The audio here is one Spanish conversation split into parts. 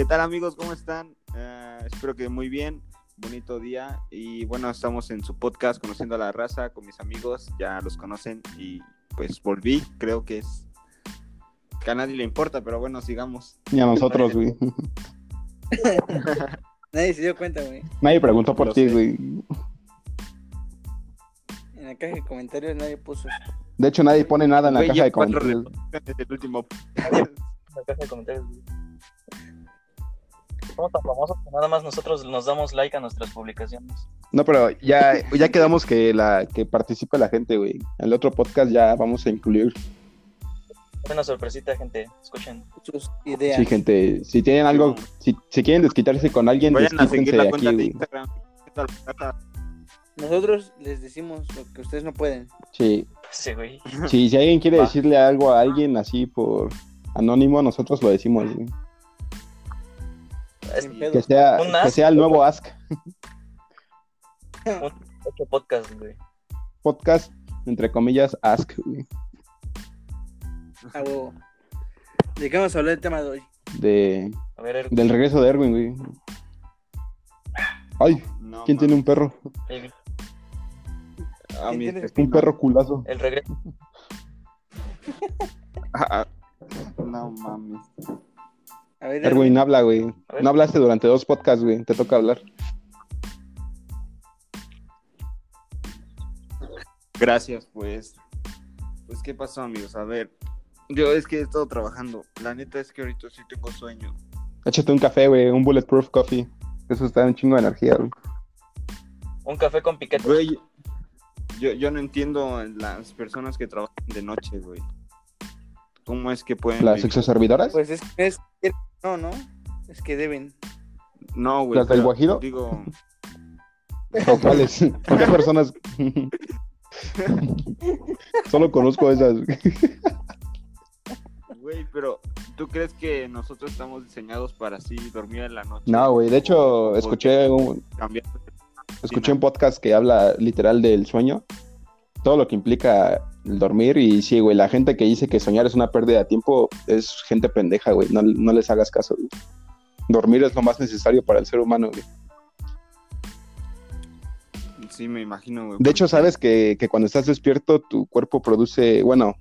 ¿Qué tal amigos? ¿Cómo están? Eh, espero que muy bien, bonito día y bueno, estamos en su podcast Conociendo a la Raza con mis amigos, ya los conocen y pues volví, creo que es que a nadie le importa, pero bueno, sigamos. Y a nosotros, güey. Nadie se dio cuenta, güey. Nadie preguntó por ti, güey. En la caja de comentarios nadie puso. De hecho, nadie pone nada en la caja de comentarios. el último. la caja de comentarios. güey. Somos tan famosos que nada más nosotros nos damos like a nuestras publicaciones. No, pero ya, ya quedamos que la que participe la gente, güey. En el otro podcast ya vamos a incluir. Una sorpresita, gente. Escuchen. Sus ideas. Sí, gente. Si tienen algo, si, si quieren desquitarse con alguien, Vayan a seguir desquítense la aquí, cuenta de güey. Instagram. Nosotros les decimos lo que ustedes no pueden. Sí. Sí, güey. Sí, si alguien quiere Va. decirle algo a alguien así por anónimo, nosotros lo decimos, güey. Sin que pedo. Sea, Un que ask. sea el nuevo Ask ocho podcast, güey. Podcast, entre comillas, Ask, güey. A huevo. ¿De qué vamos a hablar el tema de hoy? De, A ver, Erwin, del regreso de Erwin, güey. Ay, No, ¿quién tiene un perro? el, A ¿Quién mi tiene- destino. Un perro culazo. el regreso. Ah, ah. No mames. A ver, Erwin, habla, güey. No hablaste durante dos podcasts, güey. Te toca hablar. Gracias, pues. Pues, ¿qué pasó, amigos? A ver, yo es que he estado trabajando. La neta es que ahorita sí tengo sueño. Échate un café, güey. Un bulletproof coffee. Eso está un chingo de energía, güey. Un café con piquete. Güey, yo, yo no entiendo las personas que trabajan de noche, güey. ¿Cómo es que pueden Las vivir? exoservidoras. Pues es que es. No, no. Es que deben. No, güey. ¿Las del Guajiro? Digo, ¿O cuáles? ¿O qué personas? Solo conozco esas. güey. pero ¿tú crees que nosotros estamos diseñados para así dormir en la noche? No, güey. De hecho, escuché un, cambiar- escuché un podcast que habla literal del sueño. Todo lo que implica el dormir. Y sí, güey. La gente que dice que soñar es una pérdida de tiempo es gente pendeja, güey. No, no les hagas caso, güey. Dormir es lo más necesario para el ser humano, güey. Sí, me imagino, güey. De hecho, sabes que, que cuando estás despierto, tu cuerpo produce, bueno,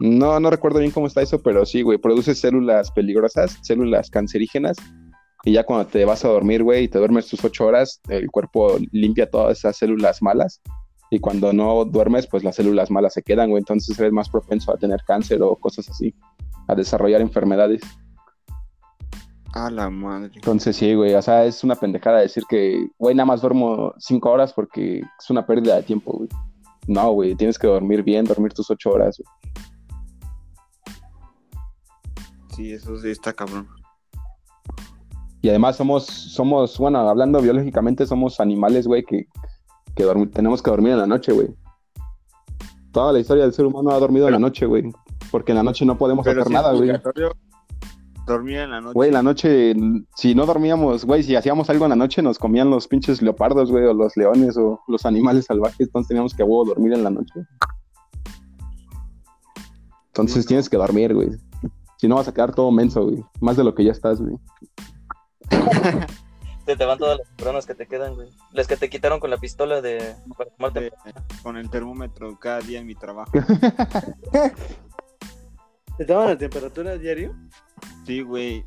no, no recuerdo bien cómo está eso, pero sí, güey, produce células peligrosas, células cancerígenas. Y ya cuando te vas a dormir, güey, y te duermes tus ocho horas, el cuerpo limpia todas esas células malas. Y cuando no duermes, pues las células malas se quedan, güey. Entonces eres más propenso a tener cáncer o cosas así, a desarrollar enfermedades. A la madre. Entonces sí, güey, o sea, es una pendejada decir que, güey, nada más duermo cinco horas porque es una pérdida de tiempo, güey. No, güey, tienes que dormir bien, dormir tus ocho horas. güey. Sí, eso sí está cabrón. Y además somos, somos, bueno, hablando biológicamente, somos animales, güey, que, que tenemos que dormir en la noche, güey. Toda la historia del ser humano ha dormido en la noche, güey. Porque en la noche no podemos hacer nada, güey. dormir en la noche. Güey, en la noche, si no dormíamos, güey, si hacíamos algo en la noche, nos comían los pinches leopardos, güey, o los leones, o los animales salvajes, entonces teníamos que dormir en la noche. Entonces no. tienes que dormir, güey. Si no vas a quedar todo menso, güey. Más de lo que ya estás, güey. Se te van todas las neuronas que te quedan, güey. Las que te quitaron con la pistola de. Para tomarte. De- con el termómetro cada día en mi trabajo. ¿Te toman la temperatura diario? Sí, güey.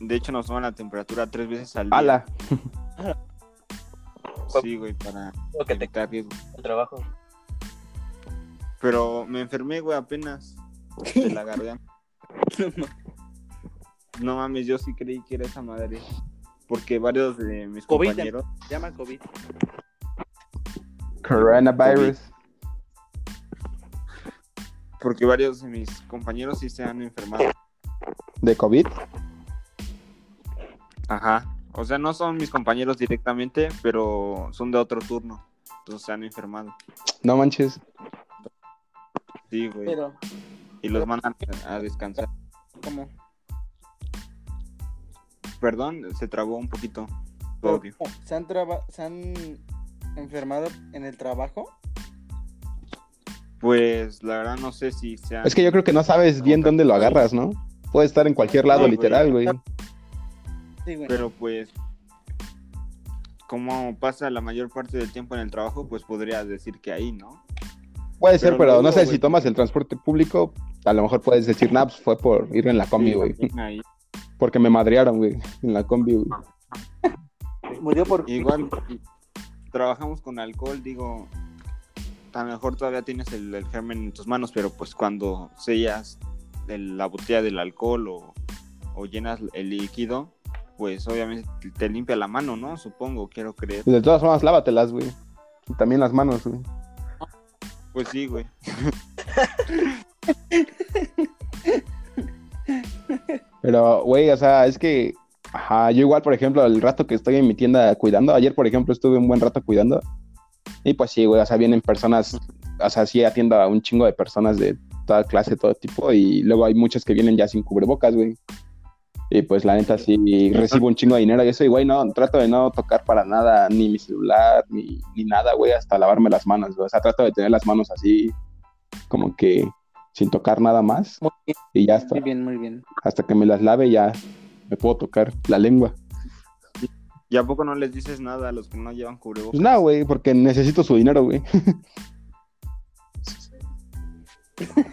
De hecho, nos toman la temperatura tres veces al día. ¡Hala! Sí, güey, para que evitar el trabajo. Pero me enfermé, güey, apenas de la garganta. No mames, yo sí creí que era esa madre. Porque varios de mis COVID. compañeros, Llama COVID. Coronavirus. porque varios de mis compañeros sí se han enfermado. ¿De COVID? Ajá. O sea, no son mis compañeros directamente, pero son de otro turno. Entonces se han enfermado. No manches. Sí, güey. Pero, Y los mandan a descansar. ¿cómo? Perdón, se trabó un poquito. ¿Se han, traba- ¿Se han enfermado en el trabajo? Pues la verdad no sé si sea. Es que yo creo que no sabes bien dónde lo agarras, ¿no? Puede estar en cualquier lado, literal, güey. Sí, güey. Pero pues, como pasa la mayor parte del tiempo en el trabajo, pues podría decir que ahí, ¿no? Puede ser, Pero no sé güey. si tomas el transporte público, a lo mejor puedes decir, nah, pues fue por ir en la combi, Sí, güey. ahí. Porque me madrearon, güey, en la combi, güey. Murió por. Igual trabajamos con alcohol, digo, a lo mejor todavía tienes el, el germen en tus manos, pero pues cuando sellas el- la botella del alcohol o, o llenas el líquido, pues obviamente te limpia la mano, ¿no? Supongo, quiero creer. De todas formas, lávatelas, güey. Y también las manos, güey. Pues sí, güey. Pero, güey, o sea, es que, ajá, yo igual, por ejemplo, el rato que estoy en mi tienda cuidando, ayer, por ejemplo, estuve un buen rato cuidando. Y pues sí, güey, o sea, vienen personas, o sea, sí atiendo a un chingo de personas de toda clase, todo tipo, y luego hay muchos que vienen ya sin cubrebocas, güey. Y pues la neta sí recibo un chingo de dinero y eso, y güey, no, trato de no tocar para nada, ni mi celular, ni, ni nada, güey, hasta lavarme las manos, güey. O sea, trato de tener las manos así, como que sin tocar nada más, Muy bien, y ya está muy bien, muy bien. hasta que me las lave ya me puedo tocar la lengua. ¿Y a poco no les dices nada a los que no llevan cubrebocas? Pues nada, güey, porque necesito su dinero, güey.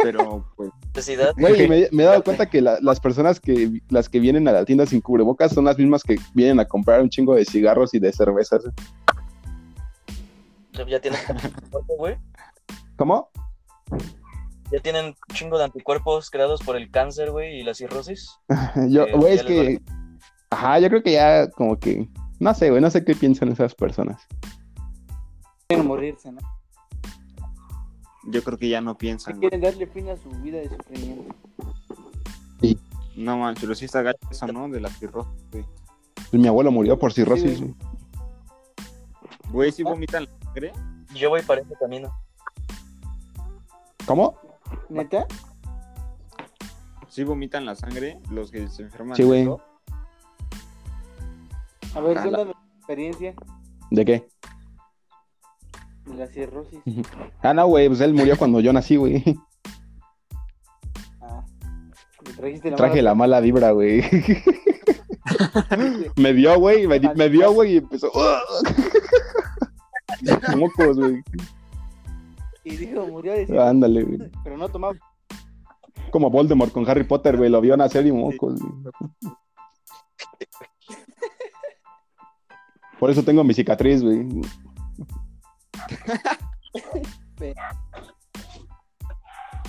Pero pues Necesidad. Güey, me, me he dado cuenta que la- las personas que las que vienen a la tienda sin cubrebocas son las mismas que vienen a comprar un chingo de cigarros y de cervezas. Ya tienen anticuerpos, güey. ¿Cómo? Ya tienen un chingo de anticuerpos creados por el cáncer, güey, y la cirrosis. Yo, Eh, güey, es que... Ajá, yo creo que ya como que... No sé, güey, no sé qué piensan esas personas. Quieren morirse, ¿no? yo creo que ya no piensan. quieren darle fin a su vida de sufrimiento. No man, pero sí está gacho eso, ¿no? De la cirrosis, güey. Pues mi abuelo murió por cirrosis, Sí, güey. Güey, ¿sí vomitan la sangre? Yo voy para ese camino. ¿Cómo? ¿Neta? ¿Sí vomitan la sangre los que se enferman? Sí, güey. A ver, Ah, la- cuéntanos tu experiencia ¿De qué? de la cirrosis. Ah, no, güey, pues él murió cuando yo nací, güey. Ah, le trajiste la Traje mala la mala vibra, güey. Me vio, güey, me, di- me vio, güey, y empezó. Mocos, güey. Y dijo, murió de Ándale, güey. pero no tomaba. Como Voldemort con Harry Potter, güey. Lo vio nacer y mocos, güey. Por eso tengo mi cicatriz, güey.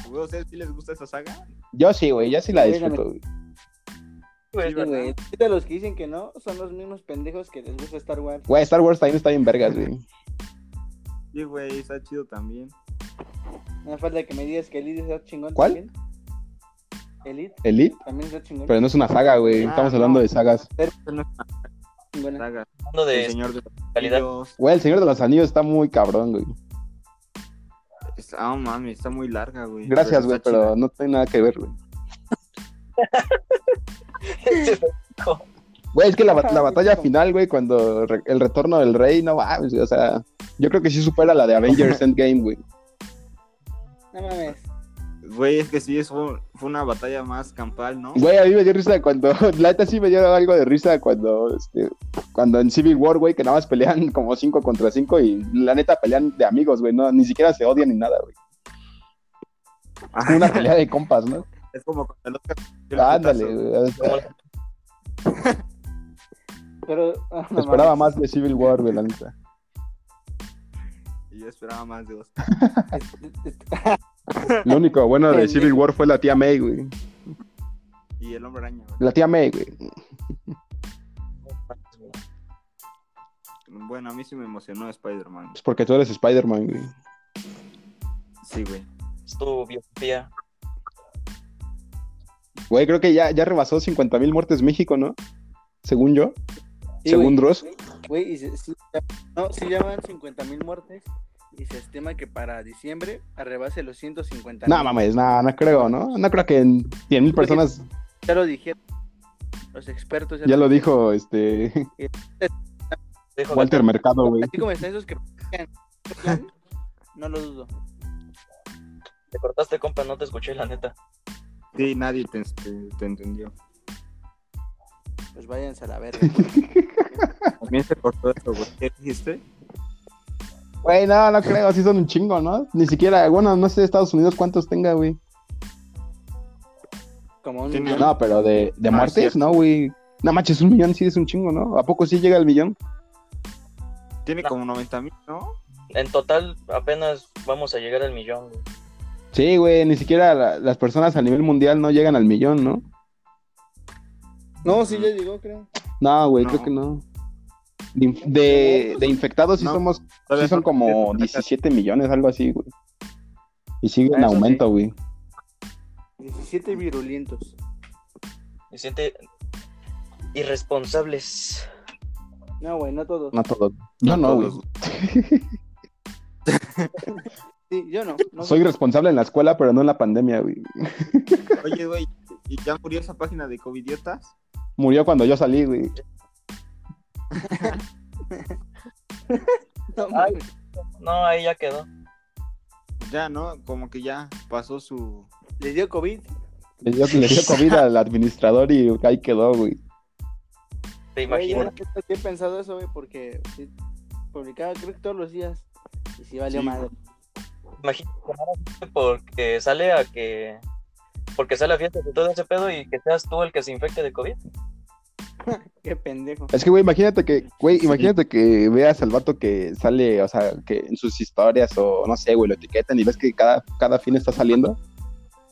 Güey, ¿a ustedes sí les gusta esa saga? Yo sí, güey. Yo sí la disfruto, güey. Sí, güey. Ahorita los que dicen que no son los mismos pendejos que les gusta Star Wars. Güey, Star Wars también está bien vergas, güey. Sí, güey, está chido también. No me falta que me digas que Elite está chingón ¿Cuál? también. Elite Elite, también está chingón. pero no es una saga, güey. Ah, Estamos hablando no. de sagas. Eso no es una Chingona. saga. hablando El de Señor de los. Anillos. Güey, el Señor de los Anillos está muy cabrón, güey. Está- Ah, mami, está muy larga, güey. Gracias, güey, pero chida. no tiene nada que ver, güey. Güey, es que la, la batalla final, güey, cuando re- el retorno del rey, no mames, güey, o sea, yo creo que sí supera la de Avengers Endgame, güey. No mames. Güey, es que sí, es- fue, fue una batalla más campal, ¿no? Güey, a mí me dio risa cuando, la neta sí me dio algo de risa cuando, este, cuando en Civil War, güey, que nada más pelean como 5 contra 5 y la neta pelean de amigos, güey, no, ni siquiera se odian ni nada, güey. Es una pelea de compas, ¿no? es como cuando el el Ándale, güey. Pero. ah, no esperaba mames. más de Civil War, güey, la neta. Yo esperaba más de Oscar. Lo único bueno de. Civil War fue la tía May, güey. Y el hombre araña, güey. La tía May, güey. Bueno, a mí sí me emocionó Spider-Man. Es porque tú eres Spider-Man, güey. Sí, güey. Es tu biografía. Güey, creo que ya, ya rebasó 50 mil muertes México, ¿no? Según yo. Sí, según güey. Dross. Güey, y se, sí, no, sí llaman 50 mil muertes y se estima que para diciembre arrebase los 150 No mames, no, no creo, ¿no? No creo que en 100 mil personas, Ya lo dijeron los expertos. ya lo dijo este Dijo Walter Mercado, güey. Así como están esos que no lo dudo. Te cortaste, compa, no te escuché, la neta. Sí, nadie te, te- te entendió. pues váyanse a la verga. También se cortó eso, güey. ¿Qué dijiste? Güey, no, no creo, sí son un chingo, ¿no? Ni siquiera, bueno, no sé Estados Unidos cuántos tenga, güey. Como un millón. No, pero de, de Ah, muertes, no, güey. No manches, un millón sí es un chingo, ¿no? ¿A poco sí llega el millón? Tiene No. como 90 mil, ¿no? En total apenas vamos a llegar al millón, güey. Sí, güey, ni siquiera la- las personas a nivel mundial no llegan al millón, ¿no? No, sí ya llegó, creo. No, güey, No. creo que no. De, de infectados sí No, somos, sí son no- como 17 millones, algo así, güey. Y sigue en Eso sí. aumento, güey. 17 virulentos. Me siente irresponsables. No, güey, no todos. No todos. Yo no, güey. todos. Sí, yo no. no Soy responsable en la escuela, pero no en la pandemia, güey. Oye, güey, ¿y ya murió esa página de Covidiotas? Murió cuando yo salí, güey. No, Ay. mames. No, ahí ya quedó. Ya, ¿no? Como que ya pasó su... ¿Le dio COVID? Le dio, le dio COVID al administrador y ahí quedó, güey. ¿Te Güey, yo imaginas? nunca he pensado eso, güey, porque publicaba creo que todos los días. Y sí valió Sí, madre. Imagínate porque sale a que. Porque sale a fiestas y todo ese pedo y que seas tú el que se infecte de COVID. Qué pendejo. Es que, güey, imagínate que, güey, imagínate que veas al vato que sale, o sea, que en sus historias o no sé, güey, lo etiquetan y ves que cada, cada fin está saliendo.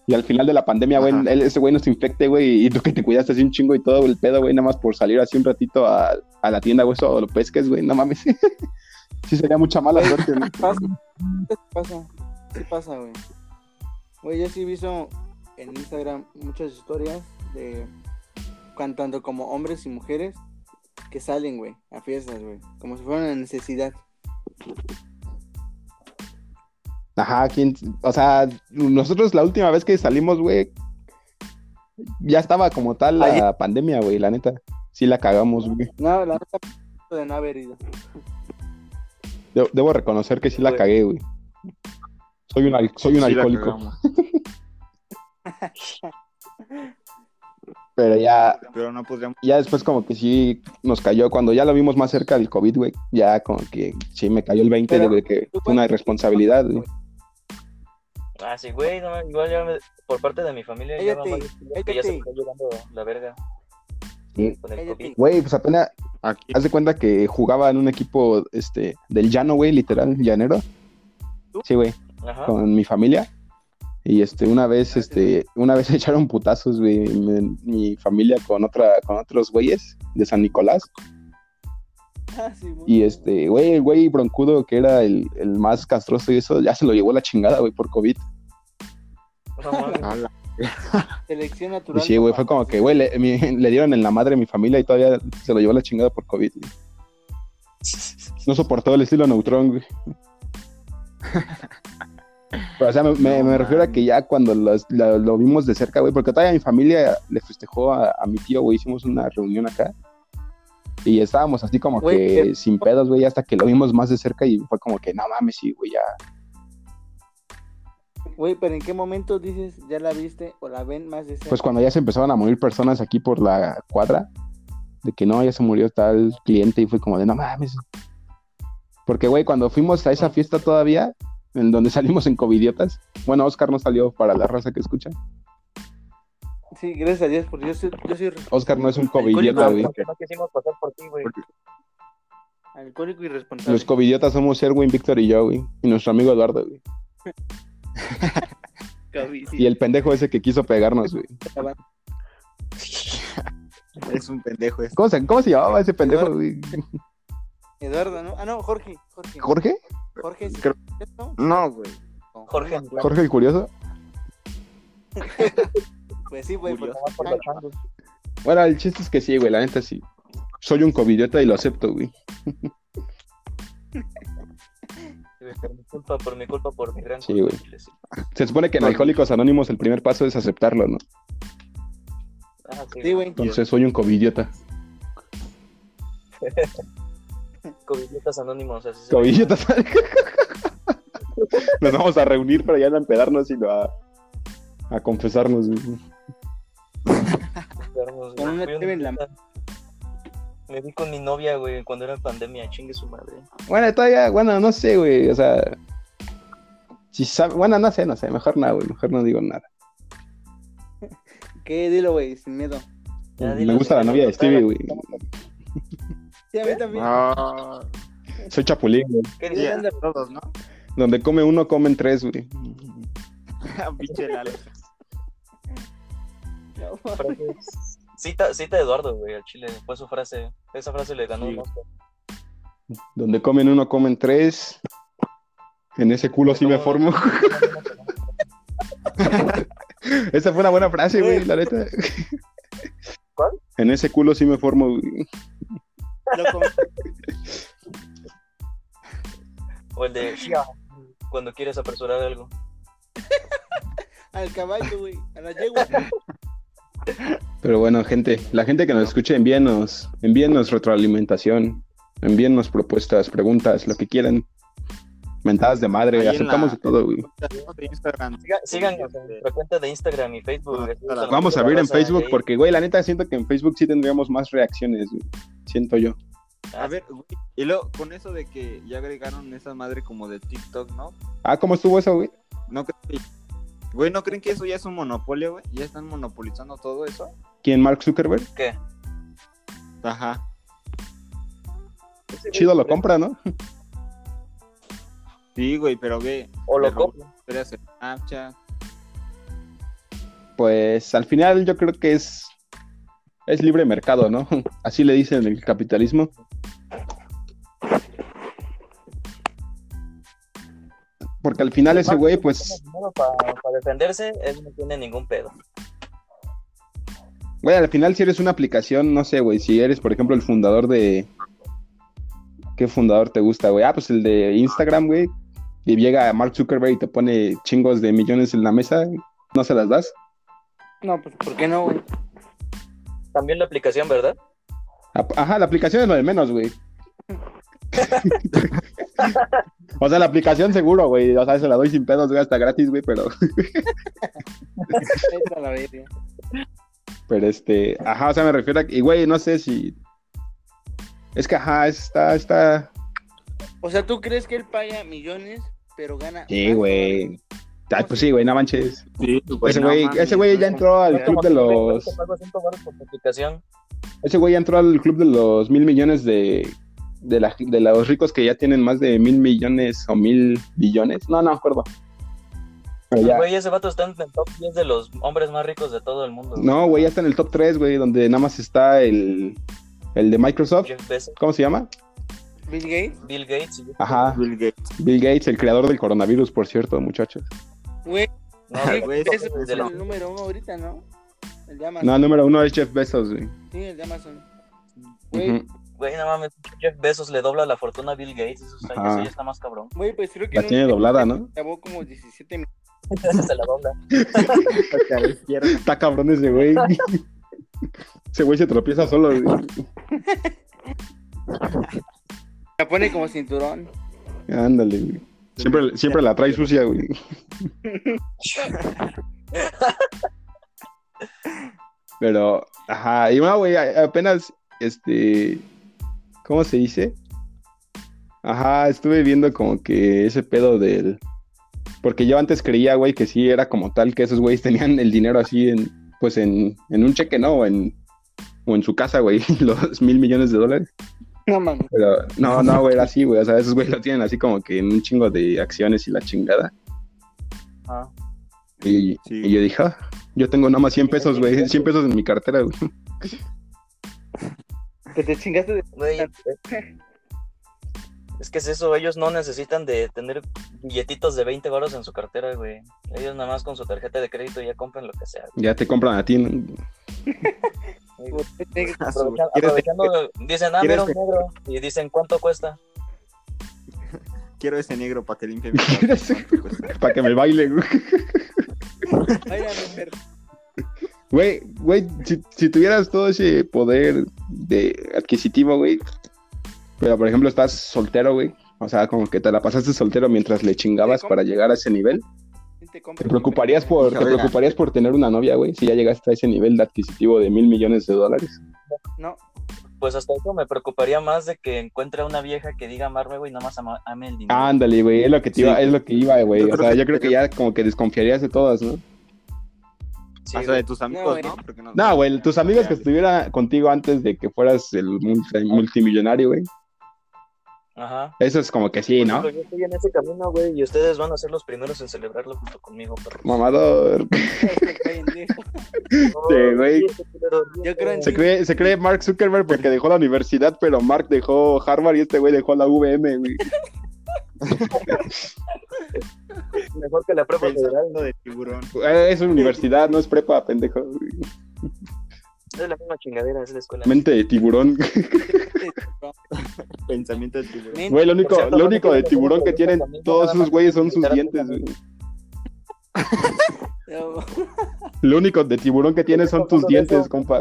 Y al final de la pandemia, güey, ese güey no se infecte, güey, y tú que te cuidaste así un chingo y todo el pedo, güey, nada más por salir así un ratito a, a la tienda, güey, eso lo pesques, güey, no mames. sí sería mucha mala suerte, ¿no? Pasa. Sí pasa. Sí pasa, güey. Güey, yo sí he visto en Instagram muchas historias de tanto como hombres y mujeres que salen, güey, a fiestas, güey. Como si fuera una necesidad. Ajá, ¿quién? O sea, nosotros la última vez que salimos, güey, ya estaba como tal la Ayer. pandemia, güey, la neta. Sí la cagamos, güey. No, la neta de no haber ido. Debo, debo reconocer que sí la Güey. cagué, güey. Soy un, al- soy un Sí la alcohólico. Pero ya, Pero no podríamos... ya después como que sí nos cayó. Cuando ya lo vimos más cerca del COVID, güey, ya como que sí me cayó el 20 Pero, de que fue una irresponsabilidad, güey. Ah, sí, güey, no, igual ya me- por parte de mi familia ya días que ya se me está llevando la verga Sí. con el Cállate. COVID. Güey, pues apenas, Aquí. haz de cuenta que jugaba en un equipo este del llano, güey, literal, llanero. ¿Tú? Sí, güey. Ajá. con mi familia. Y este, una vez, este, una vez echaron putazos, güey, mi, mi familia con otra, con otros güeyes de San Nicolás. Ah, sí, güey. Y este, güey, el güey broncudo que era el, el más castroso y eso, ya se lo llevó la chingada, güey, por COVID. No. Selección Y natural. sí, güey, fue como que, güey, le, dieron en la madre a mi familia y todavía se lo llevó la chingada por COVID. güey. No soportó el estilo Neutron, güey. Pero, o sea, me, me- me refiero a que ya cuando los- lo, lo vimos de cerca, güey, porque todavía mi familia le festejó a, a mi tío, güey, hicimos una reunión acá. Y estábamos así como Güey, que sin pedos, güey, hasta que lo vimos más de cerca y fue como que, no mames, sí, güey, ya. Güey, pero ¿en qué momento dices ya la viste o la ven más de cerca? Pues cuando ya se empezaron a morir personas aquí por la cuadra, de que no, ya se murió tal cliente y fue como de, no mames. Porque, güey, cuando fuimos a esa fiesta todavía, en donde salimos en covidiotas, bueno, Oscar no salió para la raza que escucha. Sí, gracias a Dios, porque yo soy, yo soy Oscar no es un covidiota, güey. No, no quisimos pasar por ti, güey. alcohólico y responsable. Los covidiotas somos Erwin, Víctor y yo, güey. Y nuestro amigo Eduardo, güey. Y el pendejo ese que quiso pegarnos, güey. Es un pendejo este. ¿Cómo se, ¿Cómo se llamaba ese pendejo, Eduardo. güey? Eduardo, ¿no? Ah, no, Jorge. Jorge. ¿Jorge? Jorge, sí, Creo- ¿no? Güey. Jorge. No, claro. ¿Jorge el curioso? Pues sí, güey. Por changos. Bueno, el chiste es que sí, güey, la neta sí. Soy un covidiota y lo acepto, güey. Por mi culpa, por mi culpa, por mi gran Sí, culpa. güey. Se supone que en Alcohólicos Anónimos el primer paso es aceptarlo, ¿no? Ah, sí, Sí, güey. Entonces soy un covidiota. Covidiotas anónimos, así se llama. Covidiotas. Nos vamos a reunir, pero ya no a empedarnos, sino a, a confesarnos, Con una en la Me vi con mi novia, güey, cuando era pandemia, chingue su madre. Bueno, todavía, bueno, no sé, güey, o sea. Si sabe, bueno, no sé, no sé, mejor nada, güey, mejor no digo nada. ¿Qué? Dilo, güey, sin miedo. Ya, Me gusta la novia de Stevie, güey. Sí, a mí también. Ah, Soy chapulín, güey. ¿Qué sí, dices? anda. todos, ¿no? Donde come uno, comen tres, güey. Pinche Lalo. No, Frases- Cita, cita de Eduardo, güey, al chile. Fue su frase. Esa frase le ganó Sí. un Oscar. Donde comen uno, comen tres. En ese culo sí me formo. Esa fue una buena frase, güey, la neta. ¿Cuál? En ese culo sí me formo, güey. Loco. O el de Shia, cuando quieres apresurar algo. Al caballo, güey. A la yegua. Pero bueno, gente, la gente que nos escuche, envíenos, envíenos retroalimentación, envíenos propuestas, preguntas, lo que quieran. Mentadas de madre, Ahí aceptamos la- de todo, güey. de Instagram. Siga- síganos en nuestra cuenta de Instagram y Facebook. Ah. Vamos a abrir en Facebook porque, güey, la neta siento que en Facebook sí tendríamos más reacciones, güey. Siento yo. A ver, güey, y luego con eso de que ya agregaron esa madre como de TikTok, ¿no? Ah, ¿cómo estuvo eso, güey? ¿No creen que, güey, ¿no creen que eso ya es un monopolio, güey? ¿Ya están monopolizando todo eso? ¿Quién, Mark Zuckerberg? ¿Qué? Ajá. Chido lo compra, ¿no? Sí, güey, pero ve. O lo en Snapchat. Pues al final yo creo que es es libre mercado, ¿no? Así le dicen el capitalismo. Porque al final ese güey, pues, Para, para defenderse, él no tiene ningún pedo. güey, al final si eres una aplicación, no sé, güey, si eres, por ejemplo, el fundador de... ¿Qué fundador te gusta, güey? Ah, pues el de Instagram, güey. Y llega Mark Zuckerberg y te pone chingos de millones en la mesa, ¿no se las das? No, pues, ¿por qué no, güey? También la aplicación, ¿verdad? Ajá, la aplicación es lo de menos, güey. o sea, la aplicación seguro, güey. O sea, se la doy sin pedos, güey, hasta gratis, güey, pero, pero este, ajá, o sea, me refiero a que, y güey, no sé si, es que, ajá, está, está, O sea, ¿tú crees que él paga millones, pero gana? sí, güey. Ay, pues sí, güey, no manches. Sí, Ese güey, ese güey ya entró al club de los, Te pago 100 baros por tu aplicación. ese güey ya entró al club de los mil millones de, de, la, de los ricos que ya tienen más de mil millones o mil billones. No, no me acuerdo. Ya. Güey, ese vato está en el top 10 de los hombres más ricos de todo el mundo. güey. No, güey, ya está en el top 3, güey, donde nada más está el, el de Microsoft. ¿Cómo se llama? Bill Gates, Bill Gates. Ajá, Bill Gates. Bill Gates, el creador del coronavirus, por cierto, muchachos. güey. No, güey, es el número uno ahorita, ¿no? El de Amazon. No, el número uno es Jeff Bezos, güey. Sí, el de Amazon. Güey, Ujú. Güey, no mames, Jeff Bezos le dobla la fortuna a Bill Gates. Eso, está, Ajá. eso ya está más cabrón. güey, pues creo que La tiene doblada, ¿no? Acabó como 17 mil. se la dobla. Está cabrón ese güey. ese güey se tropieza solo, güey. La pone como cinturón. Ándale, güey. Siempre, siempre la trae sucia, güey. Pero, ajá, y bueno, güey, apenas, este, ¿cómo se dice? Ajá, estuve viendo como que ese pedo del... Porque yo antes creía, güey, que sí era como tal, que esos güeyes tenían el dinero así en, pues en, en un cheque, ¿no? O en, o en su casa, güey, los mil millones de dólares. No mames. Pero no, no, güey, era así, güey. O sea, esos güeyes lo tienen así como que en un chingo de acciones y la chingada. Ah. Y, Sí. y yo dije, ah, yo tengo nada más 100 pesos, güey. 100 pesos en mi cartera, güey. Que te chingaste de. Güey, es que es eso, ellos no necesitan de tener billetitos de 20 baros en su cartera, güey. Ellos nada más con su tarjeta de crédito ya compran lo que sea. Ya te compran a ti, ¿no? Negro. A su- Aprovecha- ¿Quieres- aprovechando, dicen, ah, ¿Quieres mira un negro. Y dicen, ¿cuánto cuesta? Quiero ese negro para que limpie mi ¿Quieres- casa. ¿Cuánto cuesta? Para que me baile, güey. Ay, a mujer. Güey, güey, si, si tuvieras todo ese poder de adquisitivo, güey, pero por ejemplo estás soltero, güey, o sea, como que te la pasaste soltero mientras le chingabas para llegar a ese nivel, ¿Quién te preocuparías por, te preocuparías por tener una novia, güey, si ya llegaste a ese nivel de adquisitivo de mil millones de dólares? No. pues hasta eso me preocuparía más de que encuentre a una vieja que diga amarme, güey, nada más ame el dinero. Ándale, güey, es lo que te Sí. iba, es lo que iba, güey. O sea, que- yo creo que ya como que desconfiarías de todas, ¿no? Sí, Hasta güey. de tus amigos, güey. ¿no? No, No, güey, tus amigos que estuvieran contigo antes de que fueras el multi- multimillonario, güey. Ajá. Eso es como que sí, Por ¿no? ejemplo, Yo estoy en ese camino, güey, y ustedes van a ser los primeros en celebrarlo junto conmigo, perros. Mamador. Pendejo. Sí, güey. Yo creo en Se cree, se cree Mark Zuckerberg porque dejó la universidad, pero Mark dejó Harvard y este güey dejó la VM, güey. Mejor que la prueba federal. Pensando de tiburón. Eh, Es una universidad, no es prepa, pendejo. güey. Es la misma chingadera, es la escuela. Mente de tiburón. Pensamiento de tiburón. Güey, lo único, cierto, lo único de tiburón que tienen todos más güeyes son sus dientes, güey. Lo único de tiburón que tienes son tus dientes, compa.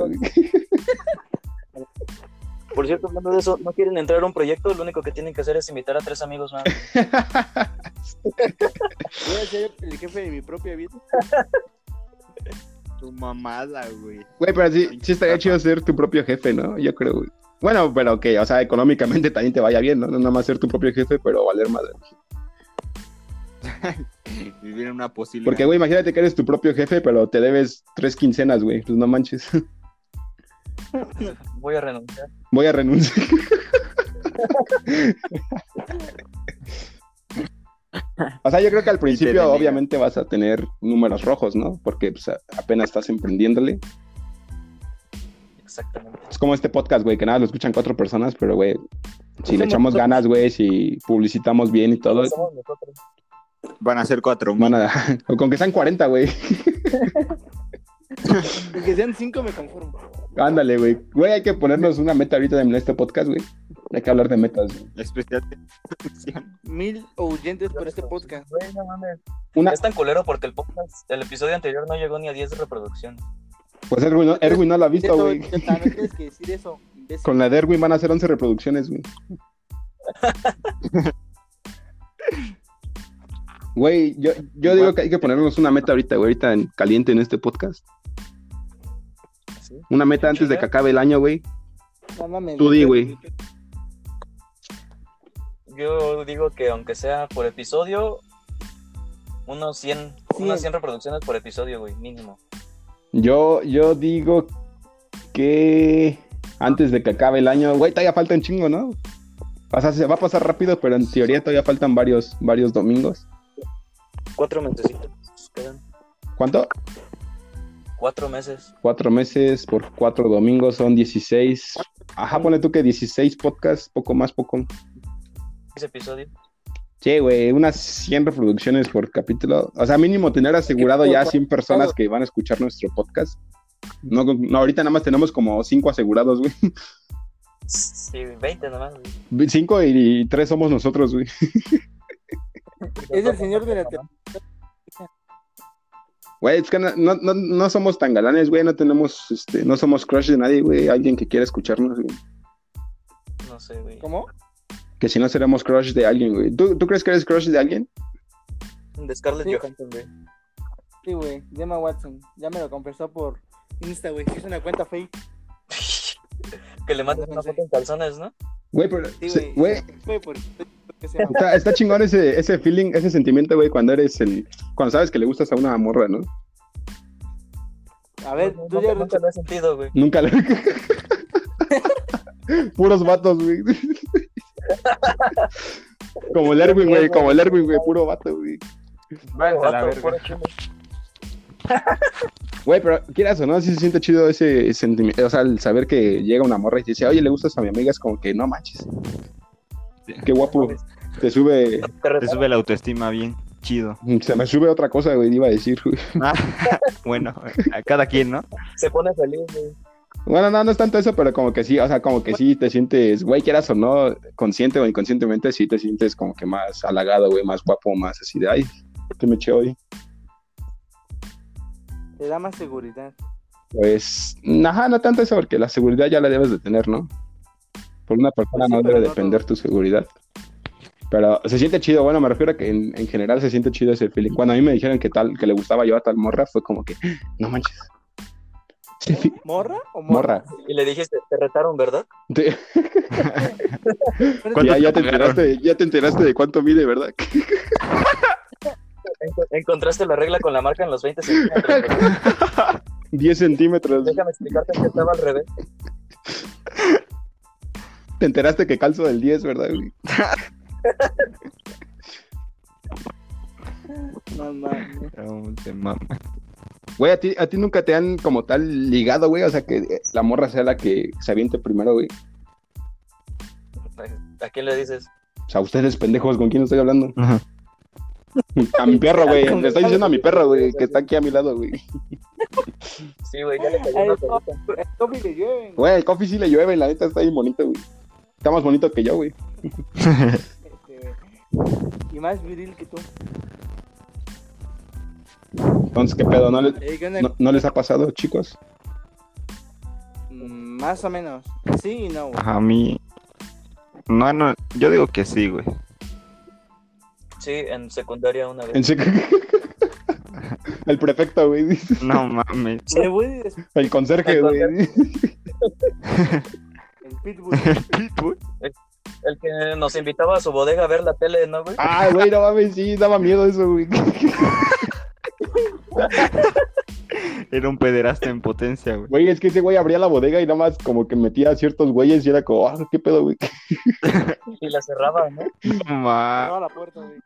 Por cierto, hablando de eso, ¿no quieren entrar a un proyecto? Lo único que tienen que hacer es invitar a tres amigos más. Voy a ser el jefe de mi propia vida. Tu mamada, güey. Güey, pero sí, sí estaría chido ser tu propio jefe, ¿no? Yo creo, güey. Bueno, pero que, o sea, económicamente también te vaya bien, ¿no? No nada más ser tu propio jefe, pero valer madre. Vivir en una posible. Porque, güey, imagínate que eres tu propio jefe, pero te debes tres quincenas, güey. Pues no manches. Voy a renunciar. Voy a renunciar. O sea, yo creo que al principio obviamente vas a tener números rojos, ¿no? Porque pues, apenas estás emprendiéndole. Exactamente. Es como este podcast, güey, que nada lo escuchan cuatro personas, pero, güey, si le echamos nosotros. ganas, güey, si publicitamos bien y todo, Somos nosotros. Van a ser cuatro van a... o con que sean 40, güey. Y que sean cinco me conformo. Ándale, güey. Güey, hay que ponernos una meta ahorita en este podcast, güey. Hay que hablar de metas, güey. Especial. Mil oyentes por este podcast. Güey, no mames. Una... Es tan culero porque el podcast, el episodio anterior no llegó ni a 10 reproducciones. Pues Erwin no, Erwin no la ha visto, Eso, güey. también tienes que decir eso. imbécil. Con la de Erwin van a hacer 11 reproducciones, güey. Güey, yo, yo digo que hay que ponernos una meta ahorita, güey, ahorita en caliente en este podcast. ¿sí? Una meta antes de que acabe el año, güey. No mames, Tú di, güey. Yo digo que aunque sea por episodio, unos 100, Sí. unas 100 reproducciones por episodio, güey, mínimo. Yo, yo digo que antes de que acabe el año, güey, todavía falta un chingo, ¿no? O sea, se va a pasar rápido, pero en teoría todavía faltan varios, varios domingos. Cuatro meses. Quedan ¿Cuánto? cuatro meses. Cuatro meses por cuatro domingos son 16. Ajá, ponle tú que 16 podcasts, poco más, poco. Ese episodio. Sí, güey, unas 100 reproducciones por capítulo. O sea, mínimo tener asegurado ya 100 personas que van a escuchar nuestro podcast. No, no ahorita nada más tenemos como 5 asegurados, güey. Sí, 20 nomás. güey. 5 y 3 somos nosotros, güey. Es el señor de la. Güey, es que no, no, no- no somos tan galanes, güey. No tenemos, este, no somos crush de nadie, güey. Alguien que quiera escucharnos, güey. No sé, güey. ¿Cómo? Que si no seremos crush de alguien, güey. ¿Tú, ¿Tú crees que eres crush de alguien? De Scarlett Sí. Johansson, güey. Sí, güey. Emma Watson. Ya me lo confesó por Insta, güey. Es una cuenta fake. que le mandes una foto en calzones, ¿no? Güey, pero, Sí, güey. por está, está chingón ese, ese feeling, ese sentimiento, güey, cuando eres el, cuando sabes que le gustas a una morra, ¿no? A ver, No, tú no, ya nunca lo he sentido, güey. Nunca le... Puros vatos, güey. Como el Erwin, güey, como el Erwin, güey, puro vato, güey. Váyanse a la verga. Güey, pero quieras o no, sí se siente chido ese sentimiento, o sea, el saber que llega una morra y te dice, oye, le gustas a mi amiga, es como que no manches. Qué guapo. Te sube, Te sube la autoestima bien chido. se me sube otra cosa, güey, iba a decir, güey. Ah, bueno, a cada quien, ¿no? Se pone feliz, güey. Bueno, no, no es tanto eso, pero como que sí, o sea, como que sí te sientes, güey, quieras o no, consciente o inconscientemente, sí te sientes como que más halagado, güey, más guapo, más así de, ay, te me eché hoy. Te da más seguridad. Pues, ajá, no tanto eso, porque la seguridad ya la debes de tener, ¿no? Por una persona Pues sí, no debe no depender todo. tu seguridad. Pero se siente chido, bueno, me refiero a que en, en general se siente chido ese feeling. Cuando a mí me dijeron que tal, que le gustaba yo a tal morra, fue como que, no manches. Sí. ¿Morra o morra? Morra. Y le dijiste, te retaron, ¿verdad? Te- ¿Cuánto ya, ya, te enteraste, ya te enteraste de cuánto mide, ¿verdad? Enco- Encontraste la regla con la marca en los 20 centímetros. ¿verdad? 10 centímetros. Déjame explicarte que estaba al revés. Te enteraste que calzo del 10, ¿verdad? güey? No mames. No, te mama. Güey, ¿a ti, a ti nunca te han como tal ligado, güey. O sea, que la morra sea la que se aviente primero, güey. ¿A quién le dices? O sea, ustedes pendejos, ¿con quién estoy hablando? Ajá. A mi perro, güey. Le estoy diciendo a mi perro, güey, que está aquí a mi lado, güey. Sí, güey, ya le cayó Ay, una pelota. el coffee le llueven. Güey, el coffee sí le llueve, la neta está bien bonito, güey. Está más bonito que yo, güey. Este, güey. Y más viril que tú. Entonces, ¿qué pedo? ¿No, le- no, no les ha pasado, chicos? Mm, Más o menos. Sí y no, güey. A mí. No, no, yo digo que sí, güey. Sí, en secundaria una vez. En serio. El prefecto, güey. No mames. El conserje, El güey. el pitbull. Pitbull. El que nos invitaba a su bodega a ver la tele, ¿no, güey? Ah, güey, no mames, sí, daba miedo eso, güey. Era un pederasta en potencia, güey. Güey, es que ese güey abría la bodega y nada más como que metía a ciertos güeyes y era como, ah, qué pedo, güey. Y la cerraba, ¿no? Cerraba la puerta, güey.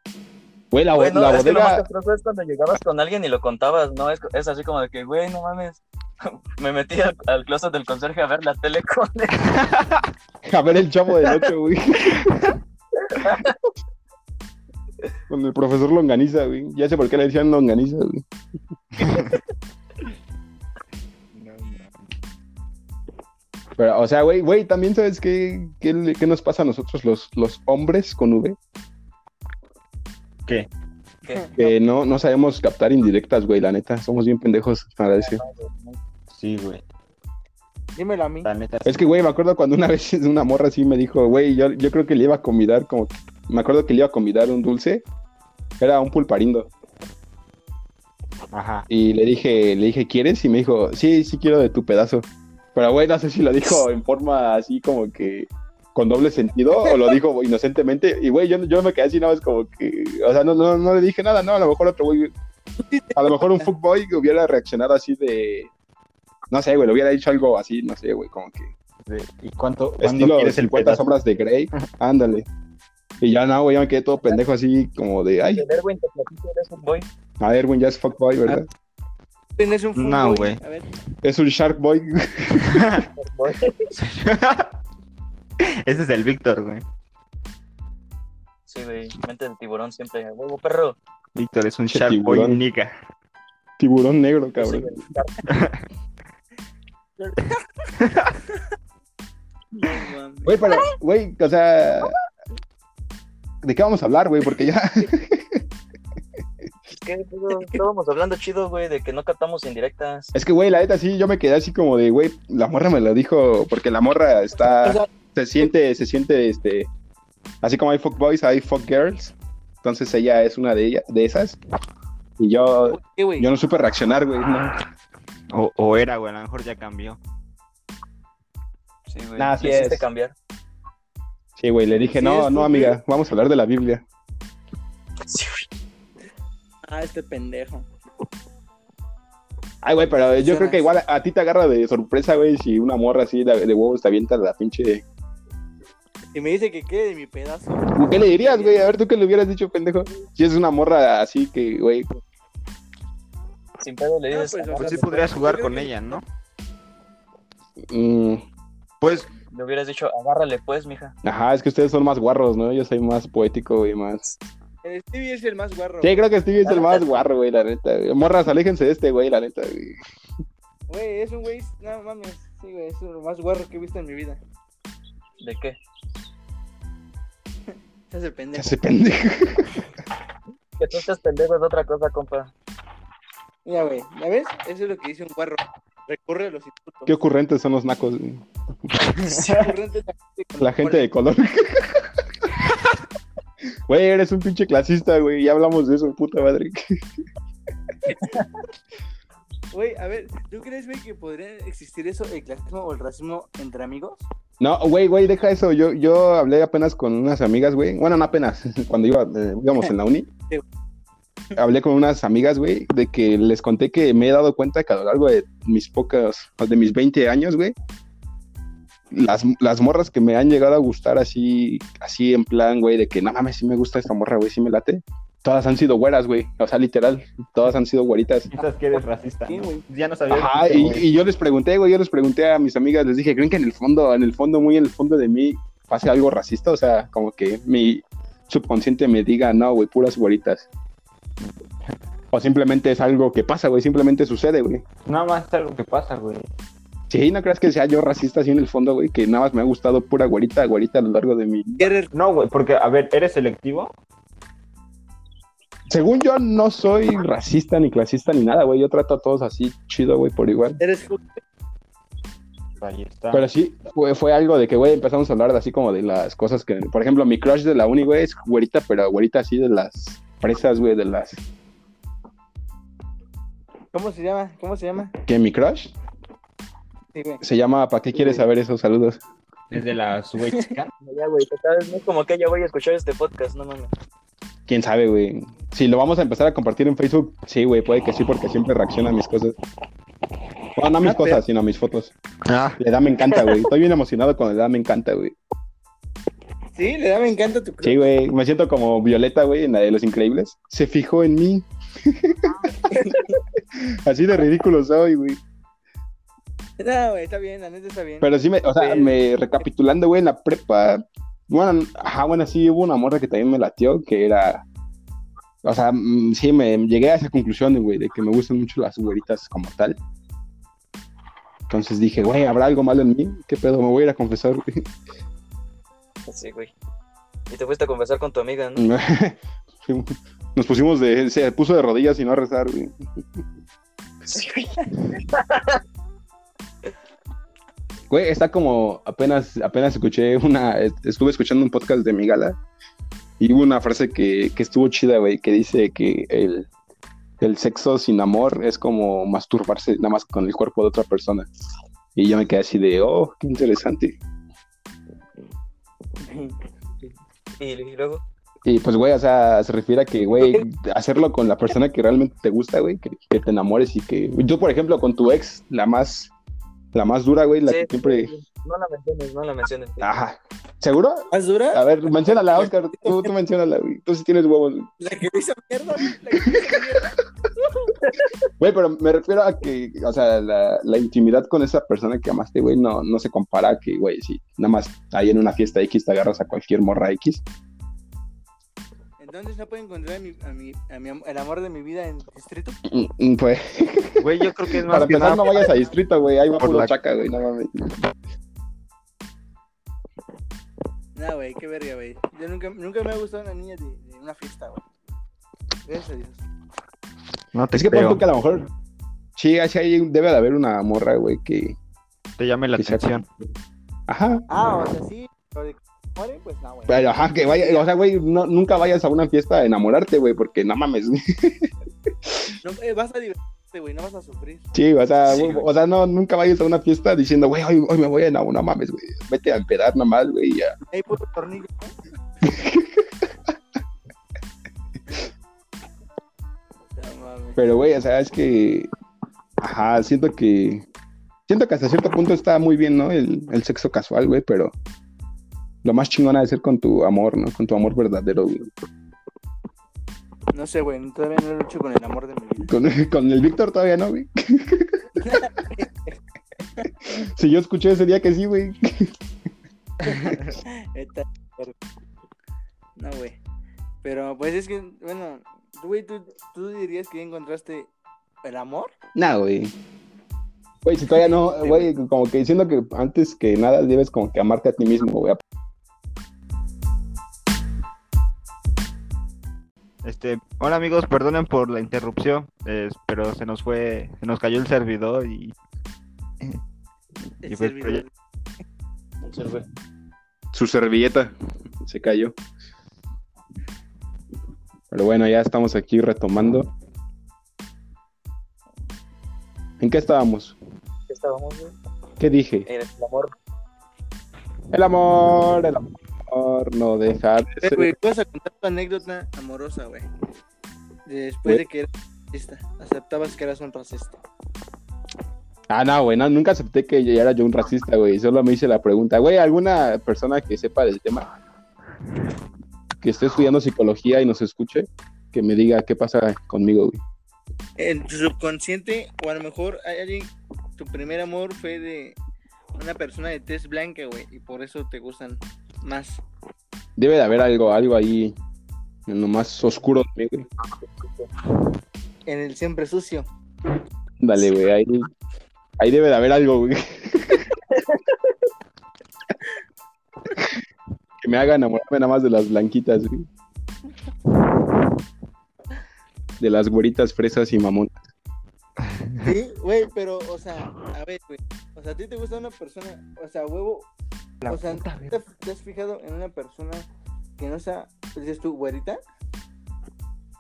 Güey, la, Güey, no, la es que lo más bodega. castroso es cuando llegabas con alguien y lo contabas, ¿no? Es, es así como de que, güey, no mames. Me metí al, al closet del conserje a ver la tele con él. A ver el chavo del 8, güey. Con el profesor Longaniza, güey. Ya sé por qué le decían Longaniza, güey. Pero, o sea, güey, güey, también sabes qué, qué, qué nos pasa a nosotros los, los hombres con V. ¿Qué? ¿Qué? Que no, no sabemos captar indirectas, güey, la neta. Somos bien pendejos para decir. Sí, güey. Dímelo a mí. La neta. Es que, güey, me acuerdo cuando una vez una morra así me dijo, güey, yo, yo creo que le iba a convidar como... Me acuerdo que le iba a convidar un dulce. Era un pulparindo. Ajá. Y le dije, le dije, ¿quieres? Y me dijo, sí, sí quiero de tu pedazo. Pero, güey, no sé si lo dijo en forma así como que con doble sentido o lo dijo inocentemente. Y, güey, yo, yo me quedé así nada más como que... O sea, no, no, no le dije nada, no, a lo mejor otro güey... A lo mejor un fuckboy hubiera reaccionado así de... No sé, güey, le hubiera dicho algo así, no sé, güey, como que... ¿Y cuánto, Estilo quieres el 50 pedazo? sombras de Grey. Ándale. Y ya no, güey, ya me quedé todo pendejo así como de, ay, El Erwin te platico, eres un boy. a Erwin ya es fuckboy, ¿verdad? ¿Tienes un full No, boy? güey. A ver. Es un shark boy. Ese es el Víctor, güey. Sí, güey, mente de tiburón siempre. Huevo, perro. Víctor es un Shark Boy nigga. Tiburón negro, Sí, cabrón. güey. No, pero, güey, o sea, ¿de qué vamos a hablar, güey? Porque ya. Estábamos hablando chido, güey, de que no captamos indirectas. es que, güey, la neta sí, yo me quedé así como de, güey, la morra me lo dijo, porque la morra O está, sea, se siente, se siente, este, así como hay fuck boys, hay fuck girls. Entonces ella es una de ellas, de esas. Y yo, ¿qué, güey? yo no supe reaccionar, güey. no. O, o era, güey, a lo mejor ya cambió. Sí, güey. Nah, sí es. cambiar. Sí, güey, le dije, Sí, no, no, amiga, vamos a hablar de la Biblia. Sí, güey. Ah, este pendejo. Ay, güey, pero yo creo que igual a, a ti te agarra de sorpresa, güey, si una morra así de, de huevos te avienta la pinche... Y me dice que quede de mi pedazo. ¿Qué le dirías, güey? A ver, ¿tú qué le hubieras dicho, pendejo? Si es una morra así que, güey... Sin pedo le dices. Ah, pues, "Agárrale, Pues sí podrías jugar con que- ella, ¿no? mm, Pues, Le hubieras dicho, agárrale pues, mija. ajá, es que ustedes son más guarros, ¿no? Yo soy más poético, y más... El Stevie es el más guarro. Sí, creo que Stevie es el más guarro, güey, la neta. güey. Morras, aléjense de este, güey, la neta, güey. Güey, es un güey. No mames. Sí, güey, es lo más guarro que he visto en mi vida. ¿De qué? Se hace pendejo. Ese pendejo. Que tú estés pendejo es otra cosa, compa. Mira, güey, ¿ya ves? Eso es lo que dice un guarro. Recurre a los insultos. Qué ocurrentes son los nacos, la gente con La gente de color. Güey, eres un pinche clasista, güey. Ya hablamos de eso, puta madre. Güey, a ver, ¿tú crees, güey, que podría existir eso, el clasismo o el racismo entre amigos? No, güey, güey, deja eso. Yo, yo hablé apenas con unas amigas, güey. Bueno, no apenas, cuando iba, eh, íbamos en la uni. Sí. Hablé con unas amigas, güey, de que les conté que me he dado cuenta que a lo largo de mis pocas, de mis 20 años, güey, las, las morras que me han llegado a gustar así, así en plan, güey, de que no mames, sí me gusta esta morra, güey, sí me late. Todas han sido güeras, güey. O sea, literal, todas han sido güeritas. Piensas que eres racista. Sí. Ya no sabía. Ajá, y, y yo les pregunté, güey, yo les pregunté a mis amigas, les dije, ¿creen que en el fondo, en el fondo, muy en el fondo de mí pase algo racista? O sea, como que mi subconsciente me diga, no, güey, puras güeritas. O simplemente es algo que pasa, güey, simplemente sucede, güey. Nada más es algo que pasa, güey. Sí, no creas que sea yo racista así en el fondo, güey, que nada más me ha gustado pura güerita, güerita a lo largo de mi... Eres- No, güey, porque, a ver, ¿eres selectivo? Según yo, no soy racista ni clasista ni nada, güey. Yo trato a todos así chido, güey, por igual. Eres. Ahí está. Pero sí, fue, fue algo de que, güey, empezamos a hablar de así como de las cosas que, por ejemplo, mi crush de la uni, güey, es güerita, pero güerita así de las fresas, güey, de las... ¿Cómo se llama? ¿Cómo se llama? ¿Qué, mi crush? Sí, güey. Se llama, ¿para qué quieres saber esos saludos? Desde la güey chica. Ya, güey, total, no es como que ya voy a escuchar este podcast, no mames. ¿Quién sabe, güey? Si lo vamos a empezar a compartir en Facebook, sí, güey, puede que sí, porque siempre reacciona a mis cosas. Bueno, no a mis cosas, sino a mis fotos. Ah, Le da me encanta, güey. Estoy bien emocionado con le da me encanta, güey. Sí, le da, me encanta tu Sí, güey, me siento como Violeta, güey, en la de Los Increíbles. Se fijó en mí. Así de ridículo soy, güey. No, güey, está bien, la neta está bien. Pero sí, me, o sea, Pero- me recapitulando, güey, en la prepa. Bueno, ajá, bueno, sí, hubo una morra que también me latió, que era. O sea, mm, sí, me llegué a esa conclusión, güey, de que me gustan mucho las güeritas como tal. Entonces dije, güey, ¿habrá algo malo en mí? ¿Qué pedo? Me voy a ir a confesar, güey. Sí, güey. Y te fuiste a conversar con tu amiga, ¿no? Nos pusimos de. Se puso de rodillas y no a rezar, güey. Sí, güey. Güey, está como apenas, apenas escuché una, estuve escuchando un podcast de mi gala y hubo una frase que, que estuvo chida, güey, que dice que el, el sexo sin amor es como masturbarse nada más con el cuerpo de otra persona. Y yo me quedé así de, oh, qué interesante. Y, y luego, Y pues, güey, o sea, se refiere a que, güey, hacerlo con la persona que realmente te gusta, güey, que, que te enamores y que... Yo, por ejemplo, con tu ex, la más, la más dura, güey, la Sí, que siempre... no la menciones, no la menciones. Ajá. ¿Seguro? ¿Más dura? A ver, menciónala, Oscar. Tú, tú menciónala, güey. Tú sí tienes huevos. güey. La que me hizo mierda, güey. La que me hizo mierda. Güey, pero me refiero a que, o sea, la, la intimidad con esa persona que amaste, güey, no, no se compara a que, güey, si nada más ahí en una fiesta X te agarras a cualquier morra X. Entonces no puedo encontrar a mi, a mi, a mi am- el amor de mi vida en distrito. Mm, mm, Pues, güey, yo creo que es más para que empezar, nada. no vayas a distrito, güey. Ahí va Por la- chaca, güey, no mames. No, güey, qué verga, güey. Yo nunca, nunca me ha gustado una niña de, de una fiesta, güey. Gracias a Dios. No te Es que creo. que a lo mejor, sí, así ahí debe de haber una morra, güey, que, Te llame la sea- atención. Ajá. Ah, o sea, sí. Pero de que muere, pues no, güey. Pero, ajá, que vaya, o sea, güey, no, nunca vayas a una fiesta a enamorarte, güey, porque no mames. No, eh, vas a divertirte, güey, no vas a sufrir. Sí, o sea, Sí, güey, o sea, no, nunca vayas a una fiesta diciendo, güey, hoy, hoy me voy a enamorar, no mames, güey. Vete a empedar nada más, güey, ya. Ahí puro tornillo, Pero, güey, o sea, es que, ajá, siento que, siento que hasta cierto punto está muy bien, ¿no? El, el sexo casual, güey, pero lo más chingón ha de ser con tu amor, ¿no? Con tu amor verdadero, güey. No sé, güey, todavía no lucho con el amor de mi vida. Con, con el Víctor todavía no, güey. si yo escuché ese día que sí, güey. No, güey. Pero pues es que, bueno, güey, ¿tú, tú dirías que ya encontraste el amor. No, güey. Güey, si todavía no, güey, como que diciendo que antes que nada debes como que amarte a ti mismo, güey. Este, hola amigos, perdonen por la interrupción, eh, pero se nos fue, se nos cayó el servidor y El Y pues, servidor. Su servilleta se cayó. Pero bueno, ya estamos aquí retomando. ¿En qué estábamos? ¿Qué estábamos, güey? ¿Qué dije? En el amor. El amor, el amor no deja de Eh, ser. güey, vas a contar tu anécdota amorosa, güey. Después Güey. de que eras racista, aceptabas que eras un racista. Ah, no, güey, no, nunca acepté que ya era yo un racista, güey. Solo me hice la pregunta, güey, ¿alguna persona que sepa del tema, que esté estudiando psicología y nos escuche, que me diga qué pasa conmigo, güey? En tu subconsciente, o a lo mejor hay alguien, tu primer amor fue de una persona de tez blanca, güey, y por eso te gustan más. Debe de haber algo, algo ahí en lo más oscuro de mí, güey. En el siempre sucio. Dale, güey, ahí, ahí debe de haber algo, güey. que me haga enamorarme nada más de las blanquitas, güey. De las güeritas fresas y mamonas. Sí, güey, pero, o sea, a ver, güey. O sea, a ti te gusta una persona, o sea, huevo. La o sea, puta ¿te, te has fijado en una persona que no sea, dices tú, güerita?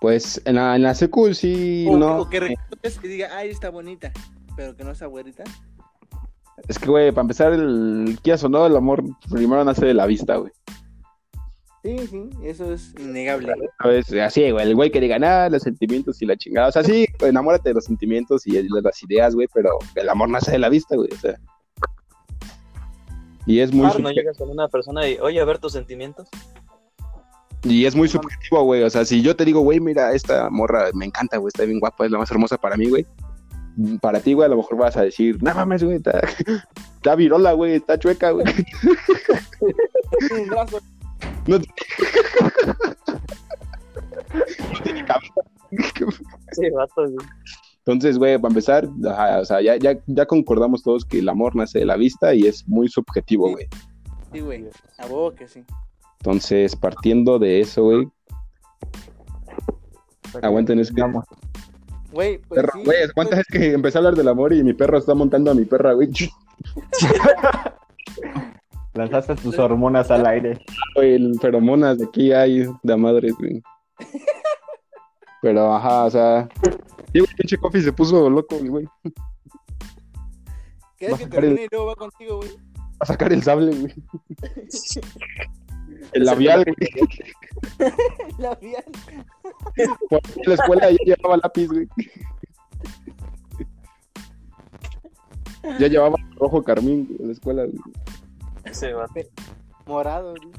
Pues en la, en la secu sí, O, no. o que recuerdes que diga, ay, está bonita, pero que no sea güerita. Es que, güey, para empezar, el quieras o no, el amor primero nace de la vista, güey. Sí, sí, eso es innegable. ¿Sabes? Así, güey, el güey que diga, nada, los sentimientos y la chingada. O sea, sí, enamórate de los sentimientos y de las ideas, güey, pero el amor nace de la vista, güey, o sea. Y es muy, Claro, no llegas con una persona y, oye, a ver tus sentimientos. y es muy subjetivo, güey. O sea, si yo te digo, güey, mira, esta morra me encanta, güey, está bien guapa, es la más hermosa para mí, güey. Para ti, güey, a lo mejor vas a decir, no mames, güey, está, está virola, güey, está chueca, güey. Un brazo. No tiene cabeza. Sí, vato, güey. Entonces, güey, para empezar, ajá, o sea, ya, ya, ya concordamos todos que el amor nace de la vista y es muy subjetivo, Sí. güey. Sí, güey, a huevo que sí. Entonces, partiendo de eso, güey, aguanten es que... Güey, pues Perro, sí, güey, aguanta, es que empecé a hablar del amor y mi perro está montando a mi perra, güey. Lanzaste tus hormonas al aire. Güey, el feromonas de aquí hay de madres, güey. Pero, ajá, o sea... Sí, güey, pinche coffee se puso loco, güey. ¿Quieres va a que sacar el- termine y luego va contigo, güey? A sacar el sable, güey. El labial, güey. Labial. Por ahí en la escuela ya llevaba lápiz, güey. Ya llevaba rojo carmín güey, en la escuela, güey. Ese. Morado, güey.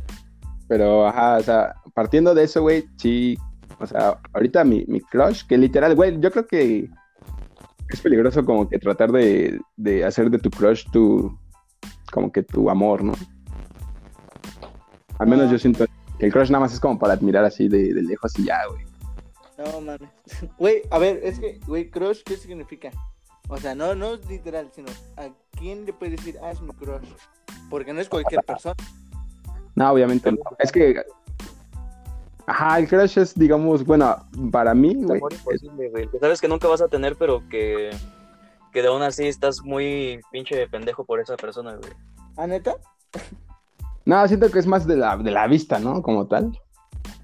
Pero, ajá, o sea, partiendo de eso, güey, sí. O sea, ahorita mi, mi crush, que literal, güey, yo creo que es peligroso como que tratar de, de hacer de tu crush tu, como que tu amor, ¿no? Al menos yo siento que el crush nada más es como para admirar así de, de lejos y ya, güey. No mames. Güey, a ver, es que, güey, crush, ¿qué significa? O sea, no, no es literal, sino a quién le puedes decir, ah, es mi crush. Porque no es cualquier persona. No, obviamente no. Es que. Ajá, el crush es, digamos, bueno, para mí, Es güey. amor es- imposible, güey. Que sabes que nunca vas a tener, pero que, que de aún así estás muy pinche pendejo por esa persona, güey. ¿Ah, neta? No, siento que es más de la, de la vista, ¿no? Como tal.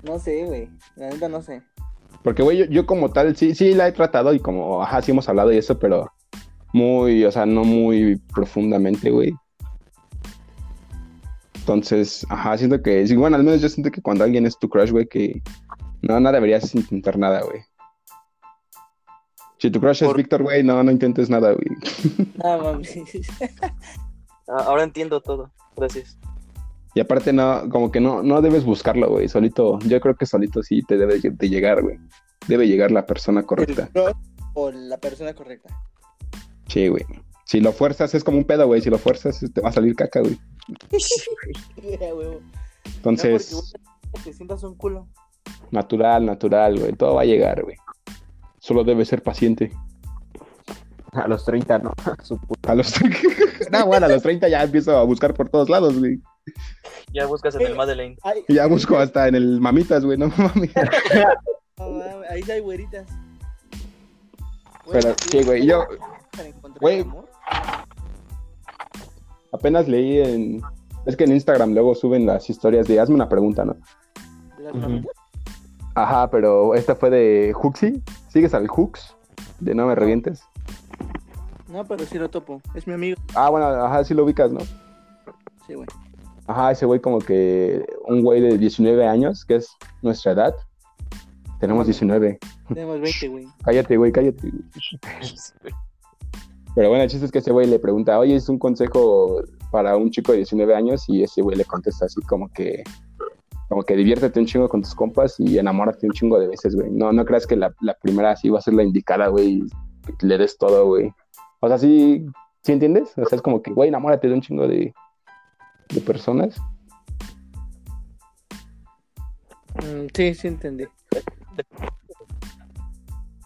No sé, güey. La neta no sé. Porque, güey, yo, yo como tal, sí, sí la he tratado y como, ajá, sí hemos hablado y eso, pero muy, o sea, no muy profundamente, güey. Entonces, ajá, siento que, sí, bueno, al menos yo siento que cuando alguien es tu crush, güey, que no, no deberías intentar nada, güey. Si tu crush es Víctor, güey, no, no intentes nada, güey. Ah, ahora entiendo todo. Gracias. Y aparte, no, como que no, no debes buscarlo, güey, solito, yo creo que solito sí te debe de llegar, güey. Debe llegar la persona correcta. El o la persona correcta. Sí, güey. Si lo fuerzas es como un pedo, güey. Si lo fuerzas te va a salir caca, güey. Entonces, No, te sientas un culo. natural, natural, güey. Todo va a llegar, güey. Solo debes ser paciente. A los 30, no. A los... no, bueno, a los 30 ya empiezo a buscar por todos lados, güey. Ya buscas en el Madeleine. Ay, Y Ya busco hasta en el mamitas, güey. No mames, ahí hay güeritas. Pero, sí, güey, yo- güey. Apenas leí en... Es que en Instagram luego suben las historias de hazme una pregunta, ¿no? ¿De las Ujú. mamitas? Ajá, pero esta fue de Huxi. ¿Sigues al Hux? De No Me Revientes. No, pero sí lo topo. Es mi amigo. Ah, bueno, ajá, sí lo ubicas, ¿no? Sí, güey. Ajá, ese güey como que un güey de 19 años, que es nuestra edad. Tenemos 19. Tenemos 20, güey. Cállate, güey, cállate. güey. Pero bueno, el chiste es que ese güey le pregunta, oye, es un consejo para un chico de 19 años y ese güey le contesta así como que, como que diviértete un chingo con tus compas y enamórate un chingo de veces, güey. No, no creas que la, la primera así va a ser la indicada, güey, le des todo, güey. O sea, sí, ¿sí entiendes? O sea, es como que, güey, enamórate de un chingo de, de personas. Mm, sí, sí entendí.